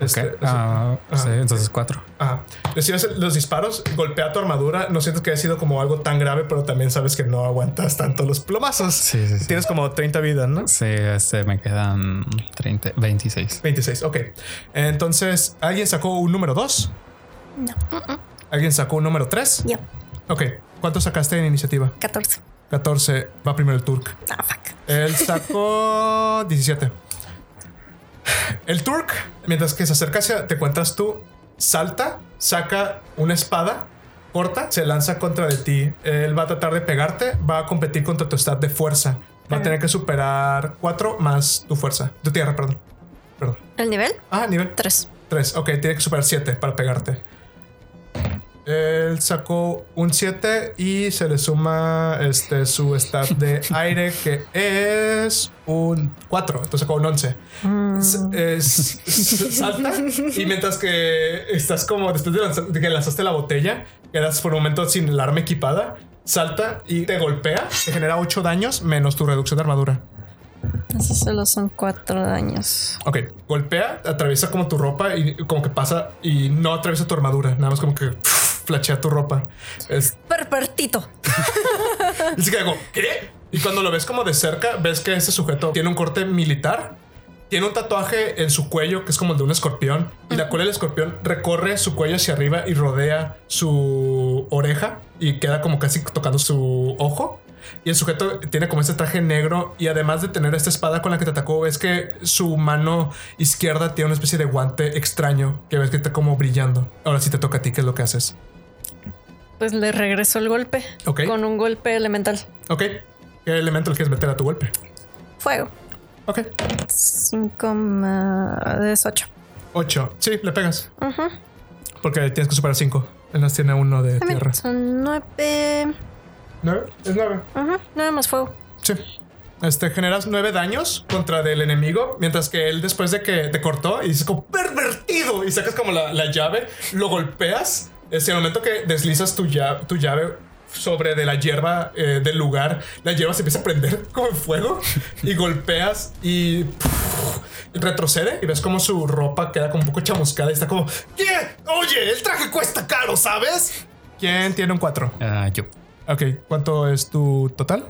Este, eso- Ah, sí, entonces cuatro. Ajá. Recibes los disparos, golpea tu armadura. No sientes que haya sido como algo tan grave, pero también sabes que no aguantas tanto los plomazos. Sí, sí, sí. Tienes como 30 vidas, ¿no? Sí, este, me quedan 30, 26. 26, ok. Entonces, ¿alguien sacó un número 2? No. ¿Alguien sacó un número 3? Yo, Ok. ¿Cuánto sacaste en iniciativa? 14. 14. Va primero el Turk. Ah, fuck. Él sacó 17. El Turk, mientras que se acerca hacia te encuentras tú, salta, saca una espada corta, se lanza contra de ti. Él va a tratar de pegarte, va a competir contra tu stat de fuerza. Va a tener que superar 4 más tu fuerza. Tu tierra, perdón. Perdón. ¿El nivel? Ah, nivel 3. 3. Ok, tiene que superar 7 para pegarte. Él sacó un 7 y se le suma este, su stat de aire que es un 4. Entonces sacó un 11. S- es- salta y mientras que estás como después de, lanzar- de que lanzaste la botella, quedas por un momento sin el arma equipada, salta y te golpea, te genera 8 daños menos tu reducción de armadura. Esos solo son 4 daños. Ok, golpea, atraviesa como tu ropa y como que pasa y no atraviesa tu armadura, nada más como que flashea tu ropa. Es, Pervertito. y se queda como, ¿qué? Y cuando lo ves como de cerca, ves que ese sujeto tiene un corte militar, tiene un tatuaje en su cuello que es como el de un escorpión, y la cola del escorpión recorre su cuello hacia arriba y rodea su oreja y queda como casi tocando su ojo. Y el sujeto tiene como este traje negro y además de tener esta espada con la que te atacó, ves que su mano izquierda tiene una especie de guante extraño que ves que está como brillando. Ahora sí te toca a ti, ¿qué es lo que haces? Pues le regresó el golpe. Ok. Con un golpe elemental. Ok, ¿qué elemento le quieres meter a tu golpe? Fuego. Ok, 5 más. Es 8. 8. Sí, le pegas. Porque tienes que superar 5. Él nos tiene uno de tierra. Son 9. ¿Nueve? Es 9. 9 más fuego. Sí. Este, generas 9 daños contra del enemigo, mientras que él después de que te cortó y dices como pervertido y sacas como la, la llave, lo golpeas. Es el momento que deslizas tu llave, tu llave sobre de la hierba eh, del lugar, la hierba se empieza a prender como en fuego y golpeas y puf, retrocede y ves como su ropa queda como un poco chamuscada y está como, ¿qué? Oye, el traje cuesta caro, ¿sabes? ¿Quién tiene un 4? Ah, yo, Ok, ¿cuánto es tu total?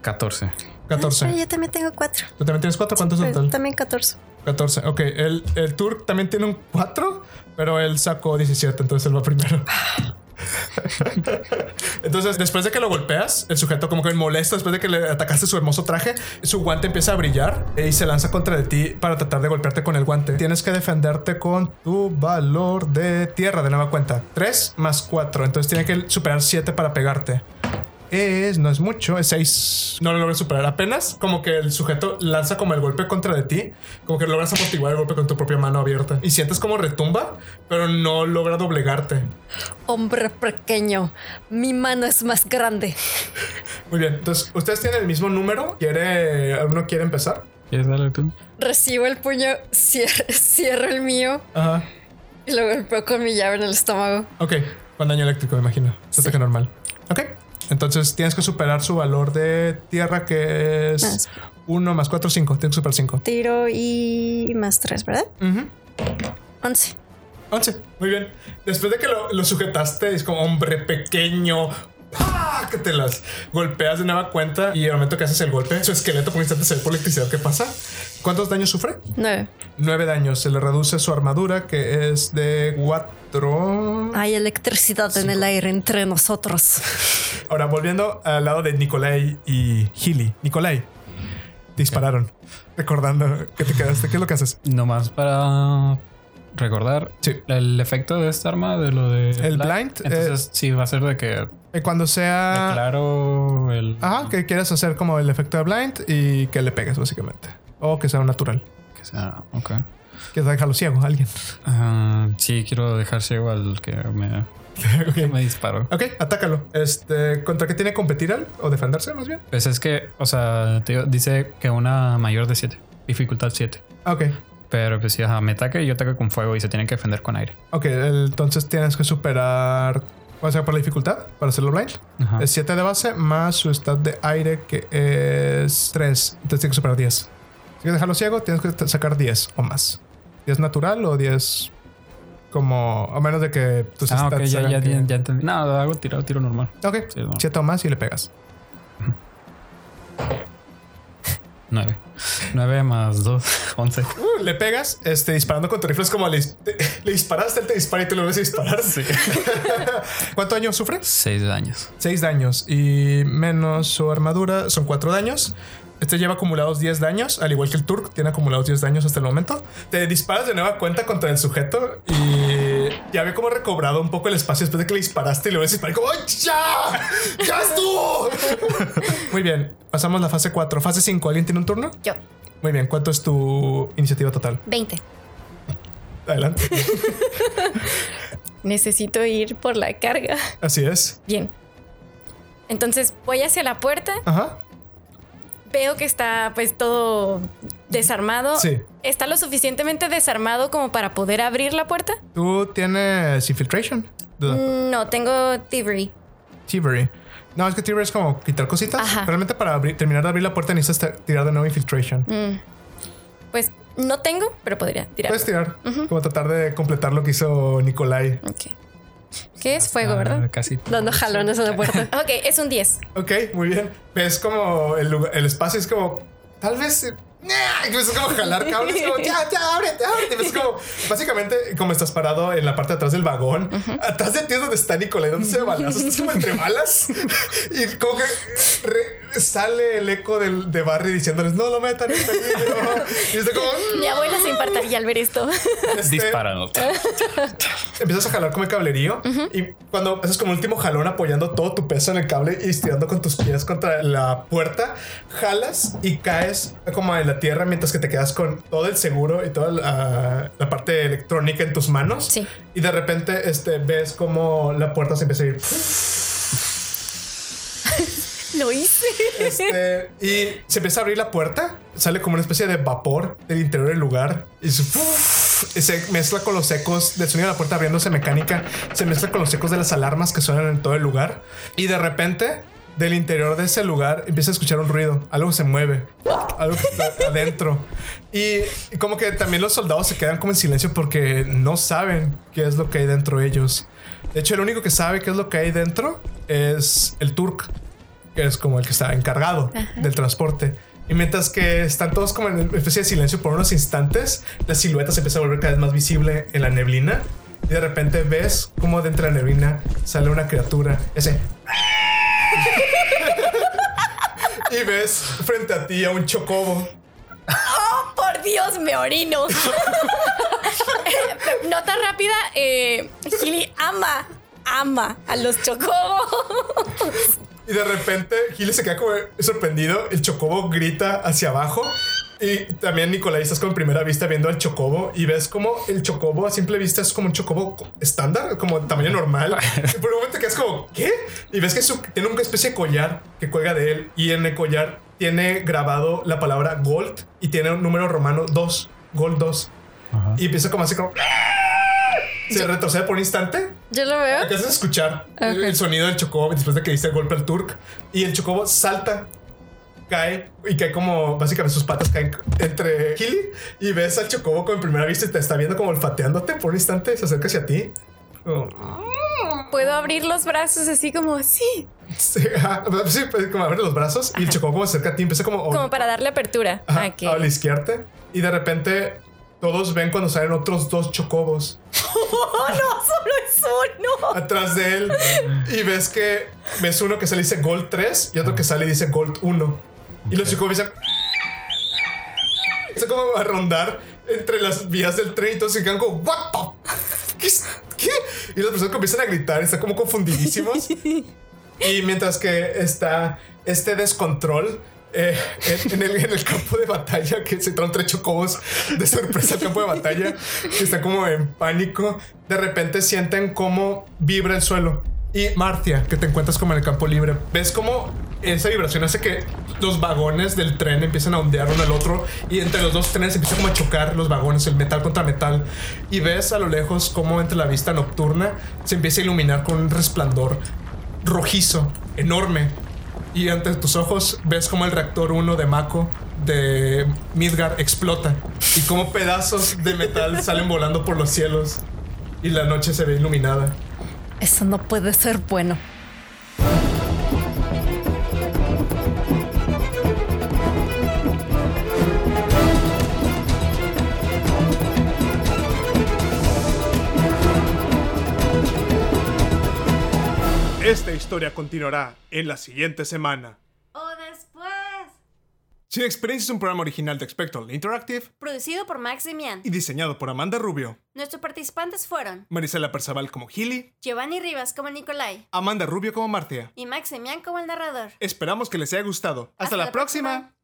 14. 14. Ay, yo también tengo 4. ¿Tú también tienes 4? ¿Cuánto es Pues, total? también 14. 14. Ok, el, el Turk también tiene un 4, pero él sacó 17, entonces él va primero. Entonces, después de que lo golpeas, el sujeto como que molesto, después de que le atacaste su hermoso traje, su guante empieza a brillar y se lanza contra de ti para tratar de golpearte con el guante. Tienes que defenderte con tu valor de tierra de nueva cuenta. 3 más 4, entonces tiene que superar 7 para pegarte. Es, no es mucho, es 6. No lo logras superar. Apenas como que el sujeto lanza como el golpe contra de ti, como que logras amortiguar el golpe con tu propia mano abierta. Y sientes como retumba, pero no logra doblegarte. Hombre pequeño. Mi mano es más grande. Muy bien, entonces, ¿ustedes tienen el mismo número? ¿Quiere, alguno quiere empezar? ¿Quieres darle tú? Recibo el puño, cier- cierro el mío Ajá. y lo golpeo con mi llave en el estómago. Ok, con daño eléctrico, me imagino. Se ataque normal. Ok. Entonces tienes que superar su valor de tierra que es Más. 1 más 4, 5. Tienes que superar 5. Tiro y más 3, ¿verdad? 11. 11. Muy bien. Después de que lo, lo sujetaste, es como hombre pequeño. ¡pah! Que te las golpeas de nueva cuenta y al momento que haces el golpe, su esqueleto por un instante se ve por electricidad. ¿Qué pasa? ¿Cuántos daños sufre? 9. 9 daños. Se le reduce su armadura que es de 4. Hay electricidad en el aire entre nosotros. Ahora, volviendo al lado de Nikolai y Healy. Nikolai, dispararon. Recordando que te quedaste. ¿Qué es lo que haces? Nomás para recordar Sí. el efecto de esta arma, de lo de El blind, Entonces, sí, va a ser de que Eh, Cuando sea. declaro el. Ajá, que quieras hacer como el efecto de blind y que le pegues, básicamente. O que sea un natural. Que sea, ok. Que dejarlo ciego a alguien. Sí, quiero dejar ciego al que me, que me disparó. Ok, atácalo. Este, ¿contra qué tiene que competir él? ¿O defenderse más bien? Pues es que, o sea, te dice que una mayor de 7, dificultad 7. Ok. Pero pues si ajá, me ataca y yo ataco con fuego y se tienen que defender con aire. Ok, entonces tienes que superar. ¿Cuál sea por la dificultad para hacerlo blind? Ajá. Es 7 de base más su stat de aire que es 3. Entonces tienes que superar 10. Si quieres dejarlo ciego, tienes que sacar 10 o más. 10 natural o 10 como. A menos de que tus Ah, ok, stats ya, ya, que- ya, entendí. No, hago tiro, tiro normal. Ok, Sí, no. 7 o más y le pegas. 9. 9 más 2, 11. Uh, le pegas, este, disparando con tu rifle es como le, te- le disparaste, él te dispara y tú le vuelves a disparar. ¿Cuánto daño sufre? 6 daños. 6 daños y menos su armadura son 4 daños. Este lleva acumulados 10 daños, al igual que el Turk, tiene acumulados 10 daños hasta el momento. Te disparas de nueva cuenta contra el sujeto y ya había como recobrado un poco el espacio después de que le disparaste y a disparar como ¡Ay, ¡Ya! ¡Ya estuvo! Muy bien, pasamos a la fase 4. Fase 5, ¿alguien tiene un turno? Yo, Muy bien, ¿cuánto es tu iniciativa total? 20. Adelante. Necesito ir por la carga. Así es. Bien. Entonces voy hacia la puerta. Ajá. Veo que está pues todo desarmado. Sí. ¿Está lo suficientemente desarmado como para poder abrir la puerta? ¿Tú tienes infiltration? Duda. No, tengo thievery. Thievery. No, es que Thievery es como quitar cositas. Ajá. Realmente para abrir- terminar de abrir la puerta necesitas tirar de nuevo infiltration. Pues no tengo, pero podría tirar. Puedes tirar. Como tratar de completar lo que hizo Nikolai. Ok. ¿Qué es fuego, Ah, verdad? Casi. Dando jalones a la puerta. Ok, es un 10. Ok, muy bien. Ves como el, lugar- el espacio es como. Tal vez. ¡Nah! Y empiezas como a jalar cables, como ya, ya, ábrete, ábrete. Ves como, básicamente, como estás parado en la parte de atrás del vagón, atrás de ti es donde está Nicolai, donde se ve balazos, estás como entre balas y como que re- sale el eco del, de Barry diciéndoles, no lo metan en peligro. Y está como, Mi abuela se infartaría al ver esto. este, Disparando. Empiezas a jalar como el cablerío y cuando haces como último jalón apoyando todo tu peso en el cable y estirando con tus pies contra la puerta, jalas y caes como en la tierra mientras que te quedas con todo el seguro y toda la, la parte electrónica en tus manos. Sí. Y de repente este, ves como la puerta se empieza a ir. Lo hice. Este, y se empieza a abrir la puerta, sale como una especie de vapor del interior del lugar y se, y se mezcla con los ecos del sonido de la puerta abriéndose mecánica, se mezcla con los ecos de las alarmas que suenan en todo el lugar y de repente del interior de ese lugar empieza a escuchar un ruido, algo se mueve, algo que está adentro y, y como que también los soldados se quedan como en silencio porque no saben qué es lo que hay dentro de ellos. De hecho, el único que sabe qué es lo que hay dentro es el Turk que es como el que está encargado del transporte. Y mientras que están todos como en especie de silencio por unos instantes, la silueta se empieza a volver cada vez más visible en la neblina. Y de repente ves como dentro de la neblina sale una criatura. Ese. Y ves frente a ti a un chocobo. Por Dios, me orino. Nota rápida, eh, Gili ama, ama a los chocobos. Y de repente Gile se queda como sorprendido. El chocobo grita hacia abajo. Y también Nicolai estás con primera vista viendo al chocobo y ves como el chocobo a simple vista es como un chocobo estándar, como de tamaño normal. y por un momento quedas como, ¿qué? Y ves que su- tiene una especie de collar que cuelga de él y en el collar tiene grabado la palabra Gold y tiene un número romano 2, Gold 2. Y empieza como así como... Se retrocede por un instante Yo lo veo. Alcanzas a escuchar el, el sonido del chocobo después de que diste el golpe al Turk. Y el chocobo salta, cae y cae como básicamente sus patas caen entre Gilly. Y ves al chocobo como en primera vista y te está viendo como olfateándote por un instante. Se acerca hacia ti. Puedo abrir los brazos así como así, sí, pues, como abre los brazos y el chocobo como se acerca a ti. Empieza como, como para darle apertura. ajá, a que- a olisquearte. Y de repente todos ven cuando salen otros dos chocobos. ¡Oh, no! ¡Solo es uno! atrás de él y ves que ves uno que sale y dice Gold 3 y otro que sale y dice Gold 1. Y los chicos empiezan como a rondar entre las vías del tren y todos se quedan como What the? ¿Qué? ¿Qué? Y las personas comienzan a gritar, están como confundidísimos. y mientras que está este descontrol eh, en, en el, en el campo de batalla, que se traen tres chocobos de sorpresa al campo de batalla, que está como en pánico, de repente sienten cómo vibra el suelo. Y Marcia, que te encuentras como en el campo libre, ves como esa vibración hace que los vagones del tren empiecen a ondear uno al otro y entre los dos trenes empieza como a chocar los vagones, el metal contra metal. Y ves a lo lejos como entre la vista nocturna se empieza a iluminar con un resplandor rojizo, enorme. Y ante tus ojos ves como el reactor 1 de Mako de Midgar explota y como pedazos de metal salen volando por los cielos y la noche se ve iluminada. Eso no puede ser bueno. Esta historia continuará en la siguiente semana. O después. Sin Experiencia es un programa original de Spectral Interactive Producido por Max Demian. y diseñado por Amanda Rubio, Nuestros participantes fueron Marisela Perzaval como Gilly, Giovanni Rivas como Nicolai Amanda Rubio como Martia. y Max Demian como el narrador. Esperamos que les haya gustado. Hasta, Hasta la, la próxima. próxima.